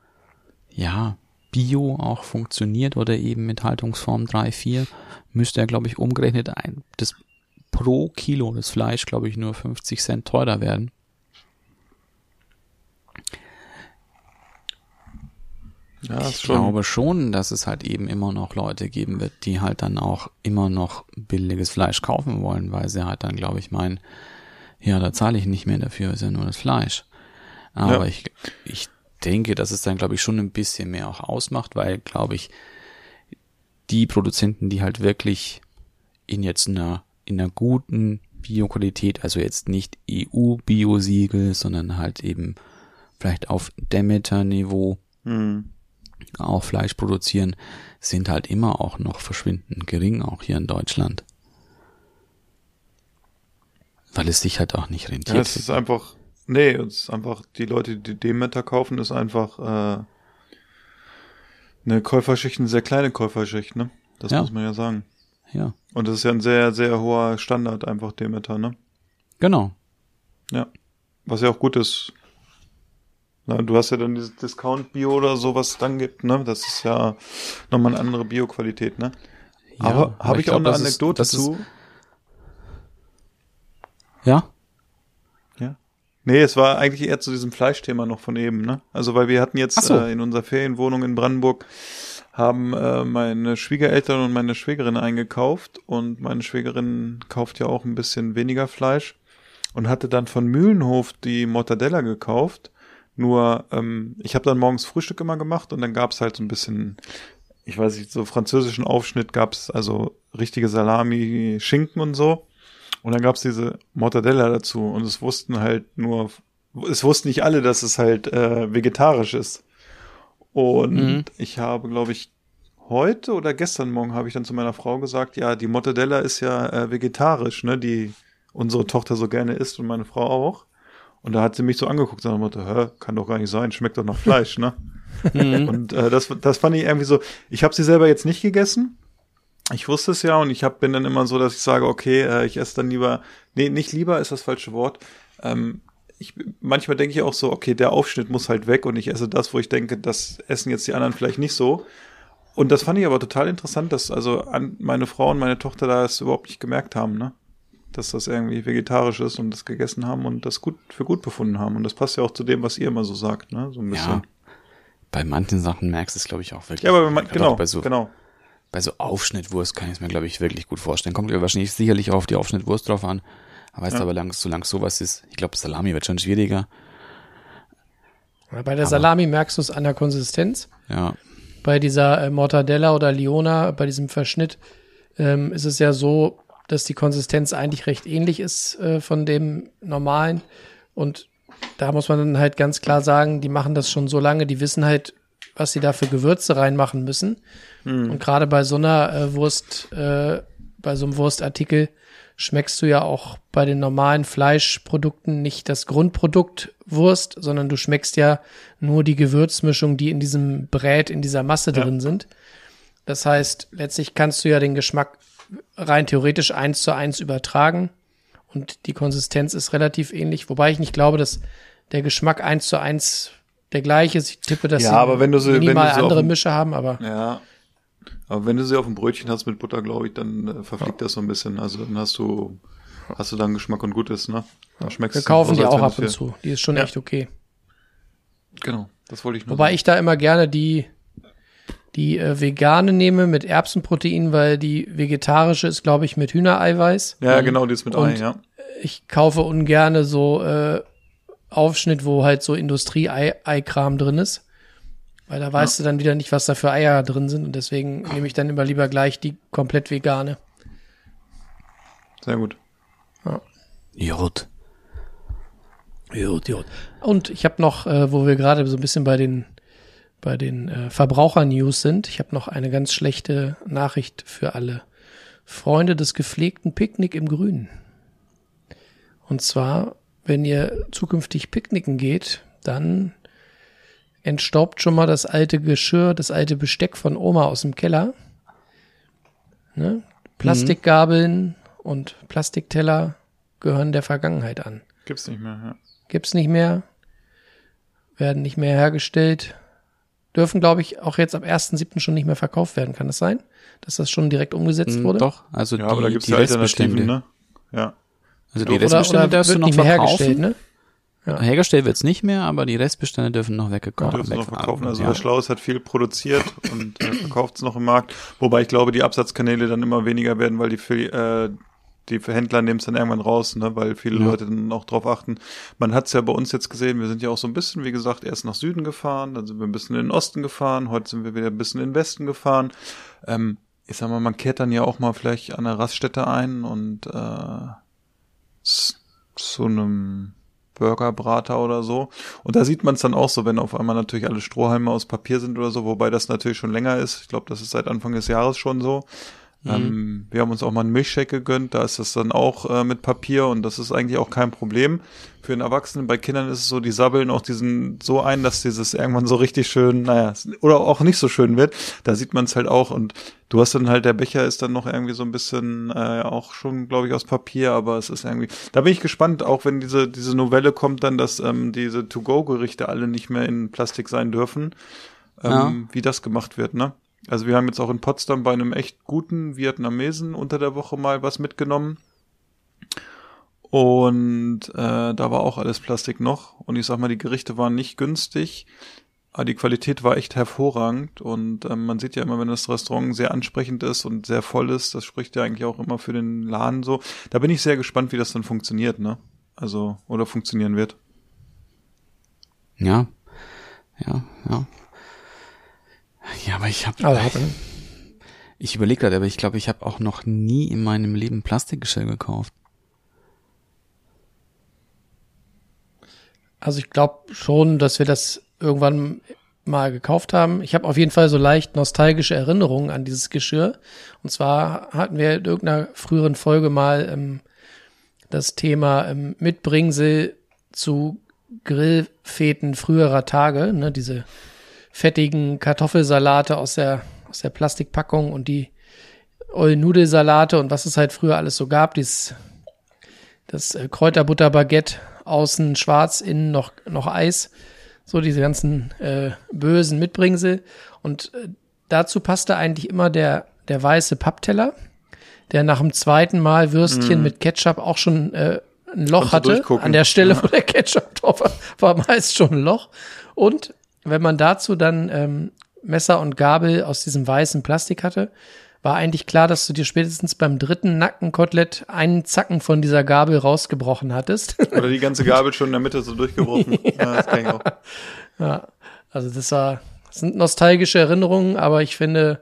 ja, Bio auch funktioniert oder eben mit Haltungsform 3, 4, müsste ja, glaube ich, umgerechnet ein, das pro Kilo das Fleisch, glaube ich, nur 50 Cent teurer werden. Ja, Ich schon. glaube schon, dass es halt eben immer noch Leute geben wird, die halt dann auch immer noch billiges Fleisch kaufen wollen, weil sie halt dann, glaube ich, meinen, ja, da zahle ich nicht mehr dafür, ist ja nur das Fleisch. Aber Ja. ich, ich denke, dass es dann, glaube ich, schon ein bisschen mehr auch ausmacht, weil, glaube ich, die Produzenten, die halt wirklich in jetzt einer, in einer guten Bioqualität, also jetzt nicht EU-Biosiegel, sondern halt eben vielleicht auf Demeter-Niveau Hm. auch Fleisch produzieren, sind halt immer auch noch verschwindend gering, auch hier in Deutschland. Weil es sich halt auch nicht rentiert. Ja, es ist einfach, nee, es ist einfach, die Leute, die Demeter kaufen, ist einfach äh, eine Käuferschicht, eine sehr kleine Käuferschicht, ne? Das Ja. muss man ja sagen. ja, Und das ist ja ein sehr, sehr hoher Standard, einfach Demeter, ne? genau. Ja. Was ja auch gut ist. Na, du hast ja dann dieses Discount-Bio oder so, was es dann gibt, ne? Das ist ja nochmal eine andere Bio-Qualität, ne? Ja, aber habe ich, glaub, auch eine ist- Anekdote ist- zu? Ja, Ja. Nee, es war eigentlich eher zu diesem Fleischthema noch von eben, ne? Also weil wir hatten jetzt so. äh, in unserer Ferienwohnung in Brandenburg haben äh, meine Schwiegereltern und meine Schwägerin eingekauft und meine Schwägerin kauft ja auch ein bisschen weniger Fleisch und hatte dann von Mühlenhof die Mortadella gekauft. Nur ähm, ich habe dann morgens Frühstück immer gemacht und dann gab's halt so ein bisschen, ich weiß nicht, so französischen Aufschnitt gab's also richtige Salami, Schinken und so. Und dann gab's diese Mortadella dazu und es wussten halt nur, es wussten nicht alle, dass es halt äh, vegetarisch ist. Und Mhm. ich habe, glaube ich, heute oder gestern Morgen habe ich dann zu meiner Frau gesagt, ja, die Mortadella ist ja äh, vegetarisch, ne, die unsere Tochter so gerne isst und meine Frau auch. Und da hat sie mich so angeguckt und Motto, hä, kann doch gar nicht sein, schmeckt doch nach [LAUGHS] Fleisch, ne? und äh, das, das fand ich irgendwie so, ich habe sie selber jetzt nicht gegessen. Ich wusste es ja und ich hab, bin dann immer so, dass ich sage, okay, äh, ich esse dann lieber, nee, nicht lieber ist das falsche Wort. Ähm, ich, manchmal denke ich auch so, okay, der Aufschnitt muss halt weg und ich esse das, wo ich denke, das essen jetzt die anderen vielleicht nicht so. Und das fand ich aber total interessant, dass also an meine Frau und meine Tochter da es überhaupt nicht gemerkt haben, ne? Dass das irgendwie vegetarisch ist und das gegessen haben und das gut für gut befunden haben. Und das passt ja auch zu dem, was ihr immer so sagt, ne? So ein bisschen. ja. Bei manchen Sachen merkst du es, glaube ich, auch wirklich. Ja, aber wenn man, genau, bei so, genau. Bei so Aufschnittwurst kann ich es mir, glaube ich, wirklich gut vorstellen. Kommt ja wahrscheinlich sicherlich auch auf die Aufschnittwurst drauf an. Aber weißt Ja. aber lang, solange sowas ist, ich glaube, Salami wird schon schwieriger. Bei der Salami merkst du es an der Konsistenz. Ja, Bei dieser äh, Mortadella oder Liona, bei diesem Verschnitt, ähm, ist es ja so, dass die Konsistenz eigentlich recht ähnlich ist äh, von dem normalen. Und da muss man dann halt ganz klar sagen, die machen das schon so lange, die wissen halt, was sie da für Gewürze reinmachen müssen. Und gerade bei so einer äh, Wurst, äh, bei so einem Wurstartikel schmeckst du ja auch bei den normalen Fleischprodukten nicht das Grundprodukt Wurst, sondern du schmeckst ja nur die Gewürzmischung, die in diesem Brät, in dieser Masse Ja. drin sind. Das heißt, letztlich kannst du ja den Geschmack rein theoretisch eins zu eins übertragen und die Konsistenz ist relativ ähnlich, wobei ich nicht glaube, dass der Geschmack eins zu eins der gleiche ist. Ich tippe, dass Ja, sie aber wenn du sie- wenn du minimal sie andere dem- Mische haben, aber Ja. Aber wenn du sie auf dem Brötchen hast mit Butter, glaube ich, dann äh, verfliegt das so ein bisschen. Also dann hast du, hast du dann Geschmack und Gutes, ne? Dann schmeckst wir kaufen die auch ab und zu. Die ist schon Ja. echt okay. Genau, das wollte ich nur Wobei sagen. ich da immer gerne die, die äh, vegane nehme mit Erbsenprotein, weil die vegetarische ist, glaube ich, mit Hühnereiweiß. Ja, genau, die ist mit Und- Ei, ja. Ich kaufe ungerne so äh, Aufschnitt, wo halt so Industrie-Eikram drin ist. Weil da weißt du dann wieder nicht, was da für Eier drin sind. Und deswegen nehme ich dann immer lieber gleich die komplett vegane. Sehr gut. Jod. Jod, Jod. Und ich habe noch, äh, wo wir gerade so ein bisschen bei den bei den äh, Verbraucher-News sind, ich habe noch eine ganz schlechte Nachricht für alle Freunde des gepflegten Picknick im Grünen. Und zwar, wenn ihr zukünftig picknicken geht, dann entstaubt schon mal das alte Geschirr, das alte Besteck von Oma aus dem Keller. Ne? Plastikgabeln und Plastikteller gehören der Vergangenheit an Gibt's nicht mehr, ja. gibt's nicht mehr, werden nicht mehr hergestellt, dürfen, glaube ich, auch jetzt ab 1.7. schon nicht mehr verkauft werden. Kann das sein, dass das schon direkt umgesetzt Mm, wurde? Doch, also Ja, die, aber da gibt's die ja Alternativen, Restbestände. ne? Ja. Also die Oder, Restbestände oder darfst wird du noch nicht mehr verkaufen. hergestellt, ne? Hergestellt wird's nicht mehr, aber die Restbestände dürfen noch weggekauft Dürfen sie noch verkaufen. Also ja. wer schlau ist, hat viel produziert und äh, verkauft es noch im Markt. Wobei ich glaube, die Absatzkanäle dann immer weniger werden, weil die für, äh, die Händler nehmen es dann irgendwann raus, ne? weil viele Ja. Leute dann auch drauf achten. Man hat es ja bei uns jetzt gesehen, wir sind ja auch so ein bisschen, wie gesagt, erst nach Süden gefahren, dann sind wir ein bisschen in den Osten gefahren, heute sind wir wieder ein bisschen in den Westen gefahren. Ähm, ich sag mal, man kehrt dann ja auch mal vielleicht an einer Raststätte ein und äh, zu einem Burgerbrater oder so. Und da sieht man es dann auch so, wenn auf einmal natürlich alle Strohhalme aus Papier sind oder so, wobei das natürlich schon länger ist. Ich glaube, das ist seit Anfang des Jahres schon so. Ähm, wir haben uns auch mal einen Milchshake gegönnt, da ist das dann auch äh, mit Papier und das ist eigentlich auch kein Problem. Für den Erwachsenen, bei Kindern ist es so, die sabbeln auch diesen so ein, dass dieses irgendwann so richtig schön, naja, oder auch nicht so schön wird. Da sieht man es halt auch und du hast dann halt, der Becher ist dann noch irgendwie so ein bisschen äh, auch schon, glaube ich, aus Papier, aber es ist irgendwie, da bin ich gespannt, auch wenn diese, diese Novelle kommt dann, dass ähm, diese To-Go-Gerichte alle nicht mehr in Plastik sein dürfen, ähm, Ja. wie das gemacht wird, ne? Also wir haben jetzt auch in Potsdam bei einem echt guten Vietnamesen unter der Woche mal was mitgenommen. Und äh, da war auch alles Plastik noch. Und ich sag mal, die Gerichte waren nicht günstig, aber die Qualität war echt hervorragend. Und ähm, man sieht ja immer, wenn das Restaurant sehr ansprechend ist und sehr voll ist, das spricht ja eigentlich auch immer für den Laden so. Da bin ich sehr gespannt, wie das dann funktioniert, ne? Also, oder funktionieren wird. Ja. Ja, ja. Ja, aber ich habe man- ich überlege gerade, aber ich glaube, ich habe auch noch nie in meinem Leben Plastikgeschirr gekauft. Also ich glaube schon, dass wir das irgendwann mal gekauft haben. Ich habe auf jeden Fall so leicht nostalgische Erinnerungen an dieses Geschirr. Und zwar hatten wir in irgendeiner früheren Folge mal ähm, das Thema ähm, Mitbringsel zu Grillfeten früherer Tage, ne, diese fettigen Kartoffelsalate aus der, aus der Plastikpackung und die Nudelsalate und was es halt früher alles so gab, dieses das äh, Kräuterbutterbaguette, außen schwarz, innen noch, noch Eis. So diese ganzen äh, bösen Mitbringsel. Und äh, dazu passte eigentlich immer der, der weiße Pappteller, der nach dem zweiten Mal Würstchen mit Ketchup auch schon äh, ein Loch hatte. An der Stelle, wo der Ketchup drauf war, war meist schon ein Loch. Und wenn man dazu dann ähm, Messer und Gabel aus diesem weißen Plastik hatte, war eigentlich klar, dass du dir spätestens beim dritten Nackenkotelett einen Zacken von dieser Gabel rausgebrochen hattest. [LAUGHS] Oder die ganze Gabel schon in der Mitte so durchgebrochen. [LAUGHS] ja, das kann ich auch. ja, also das war, das sind nostalgische Erinnerungen, aber ich finde,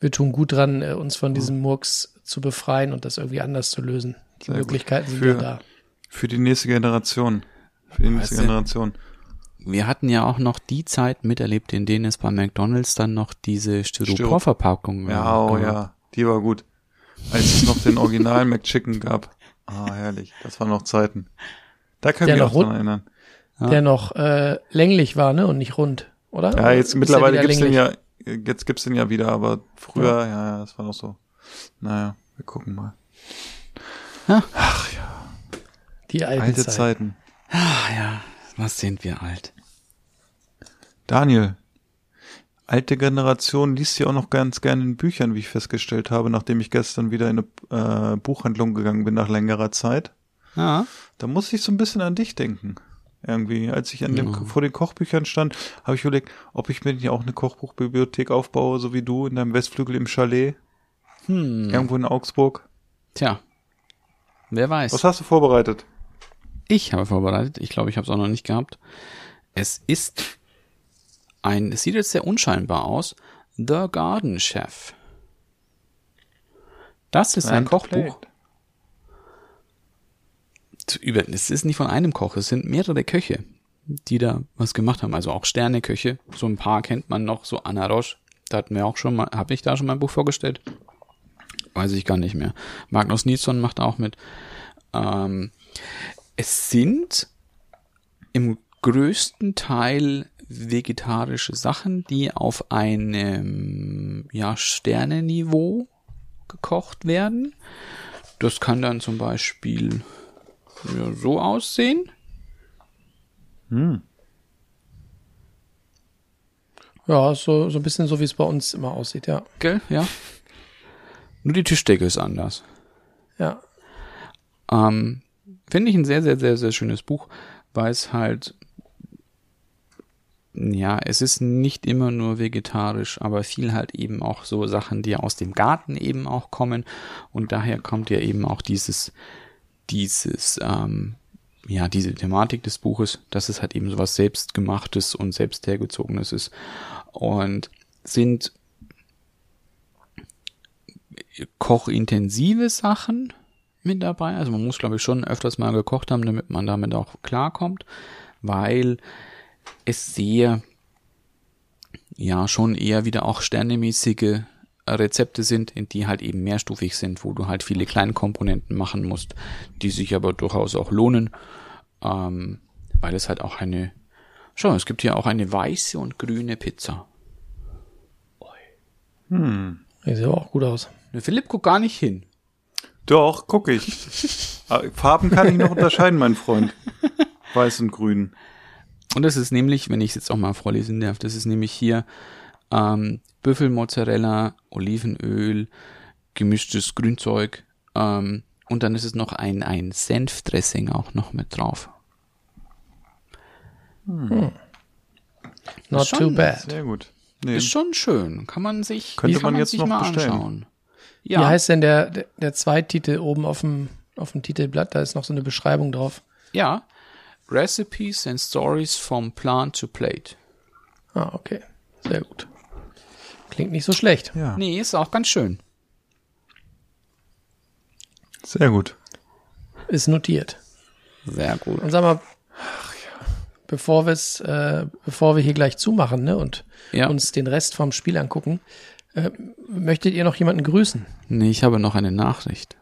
wir tun gut dran, äh, uns von diesem Murks zu befreien und das irgendwie anders zu lösen. Die Sehr gut. Möglichkeiten sind Für- ja da. Für die nächste Generation. Für die nächste Generation. Wir hatten ja auch noch die Zeit miterlebt, in denen es bei McDonalds dann noch diese Styroporverpackungen Ja, oh gab. ja, die war gut. Als es noch den Original McChicken gab. Ah, herrlich. Das waren noch Zeiten. Da kann ich Der mich noch auch dran erinnern. Der noch äh, länglich war, ne? Und nicht rund, oder? Ja, jetzt Ist der mittlerweile gibt's den länglich? ja, jetzt gibt's den ja wieder, aber früher, ja, ja, das war noch so. Naja, wir gucken mal. Die alten Alte Zeiten. Zeiten. Ah ja, was sind wir alt. Daniel, alte Generation liest ja auch noch ganz gerne in Büchern, wie ich festgestellt habe, nachdem ich gestern wieder in eine äh, Buchhandlung gegangen bin nach längerer Zeit. Ja. Da muss ich so ein bisschen an dich denken. Irgendwie, als ich an dem, Ja. vor den Kochbüchern stand, habe ich überlegt, ob ich mir nicht auch eine Kochbuchbibliothek aufbaue, so wie du in deinem Westflügel im Chalet, Hm. irgendwo in Augsburg. Tja. Wer weiß. Was hast du vorbereitet? Ich habe vorbereitet. Ich glaube, ich habe es auch noch nicht gehabt. Es ist ein, es sieht jetzt sehr unscheinbar aus. The Garden Chef. Das ist ein Kochbuch. über, es ist nicht von einem Koch, es sind mehrere Köche, die da was gemacht haben. Also auch Sterneköche. So ein paar kennt man noch, so Anna Roche. Da hatten wir auch schon mal, habe ich da schon mal ein Buch vorgestellt? Weiß ich gar nicht mehr. Magnus Nilsson macht auch mit. Ähm, es sind im größten Teil vegetarische Sachen, die auf einem ja, Sterneniveau gekocht werden. Das kann dann zum Beispiel ja, so aussehen. Hm. Ja, so, so ein bisschen so, wie es bei uns immer aussieht, ja. Gell? Ja. Nur die Tischdecke ist anders. Ja. Ähm, Finde ich ein sehr, sehr, sehr, sehr schönes Buch, weil es halt, ja, es ist nicht immer nur vegetarisch, aber viel halt eben auch so Sachen, die aus dem Garten eben auch kommen. Und daher kommt ja eben auch dieses, dieses, ähm, ja, diese Thematik des Buches, dass es halt eben sowas selbstgemachtes und selbst hergezogenes ist. Und sind kochintensive Sachen mit dabei. Also man muss, glaube ich, schon öfters mal gekocht haben, damit man damit auch klarkommt, weil es sehr, ja, schon eher wieder auch sternemäßige Rezepte sind, in die halt eben mehrstufig sind, wo du halt viele kleine Komponenten machen musst, die sich aber durchaus auch lohnen, ähm, weil es halt auch eine, schau, es gibt hier auch eine weiße und grüne Pizza. Hm. Die sieht aber auch gut aus. Der Philipp guckt gar nicht hin. Doch, guck ich. Ah, [LAUGHS] Farben kann ich noch unterscheiden, mein Freund. Weiß und grün. Und das ist nämlich, wenn ich es jetzt auch mal vorlesen darf, das ist nämlich hier ähm, Büffelmozzarella, Olivenöl, gemischtes Grünzeug ähm, und dann ist es noch ein, ein Senfdressing auch noch mit drauf. Not schon too bad. Sehr gut. Nee, Ist schon schön. Kann man sich, Könnte kann man man jetzt sich noch mal bestellen. anschauen. Wie Ja, heißt denn der, der, der Zweititel oben auf dem, auf dem Titelblatt? Da ist noch so eine Beschreibung drauf. ja. Recipes and Stories from Plant to Plate. Ah, okay. Sehr gut. Klingt nicht so schlecht. ja, Nee, ist auch ganz schön. sehr gut. Ist notiert. Sehr gut. Und sag mal, bevor, äh, bevor wir hier gleich zumachen ne, und Ja. uns den Rest vom Spiel angucken, äh, möchtet ihr noch jemanden grüßen? Nee, ich habe noch eine Nachricht.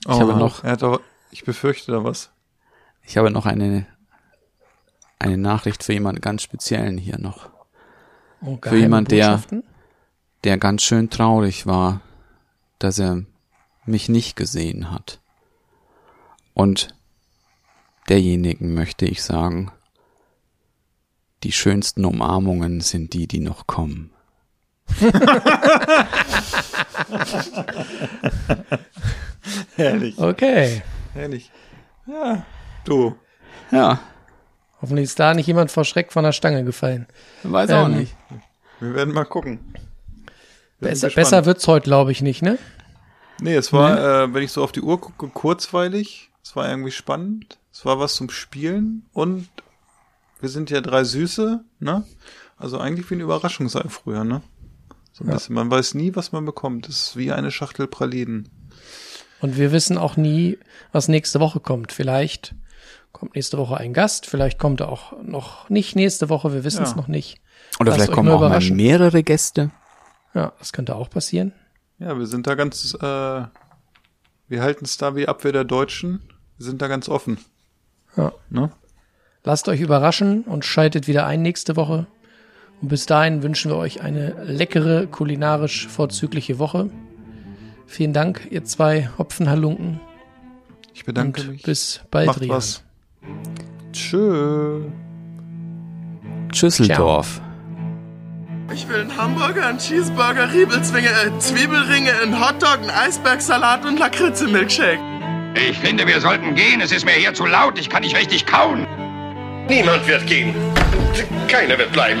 Ich habe noch- Er hat aber, ich befürchte da was. Ich habe noch eine, eine Nachricht für jemanden ganz speziellen hier noch. Oh, Für jemand, der- der ganz schön traurig war, dass er mich nicht gesehen hat. Und derjenigen möchte ich sagen, die schönsten Umarmungen sind die, die noch kommen. Herrlich, Okay. herrlich. Ja, du. Ja, Hoffentlich ist da nicht jemand vor Schreck von der Stange gefallen. weiß auch Ähm, nicht. Wir werden mal gucken. Wir Besser, besser wird's heute, glaube ich, nicht, ne? Nee, es war, äh, wenn ich so auf die Uhr gucke, kurzweilig. Es war irgendwie spannend. Es war was zum Spielen. Und wir sind ja drei Süße, ne? Also eigentlich wie ein Überraschungsei früher, ne? So ein Ja. bisschen. Man weiß nie, was man bekommt. Es ist wie eine Schachtel Pralinen. Und wir wissen auch nie, was nächste Woche kommt. Vielleicht kommt nächste Woche ein Gast, vielleicht kommt er auch noch nicht nächste Woche, wir wissen es Ja. noch nicht. Oder lasst vielleicht kommen auch mal mehrere Gäste. Ja, das könnte auch passieren. Ja, wir sind da ganz, äh, wir halten es da wie Abwehr der Deutschen. Wir sind da ganz offen. Ja. Ne? Lasst euch überraschen und schaltet wieder ein nächste Woche. Und bis dahin wünschen wir euch eine leckere, kulinarisch vorzügliche Woche. Vielen Dank, ihr zwei Hopfenhalunken. Ich bedanke und mich. bis bald, Macht Rian. was. Tschö. Schüsseldorf. Ich will einen Hamburger, einen Cheeseburger, Riebelzwinge, äh, Zwiebelringe, einen Hotdog, einen Eisbergsalat und Lakritze-Milkshake. Ich finde, wir sollten gehen. Es ist mir hier zu laut. Ich kann nicht richtig kauen. Niemand wird gehen. Keiner wird bleiben.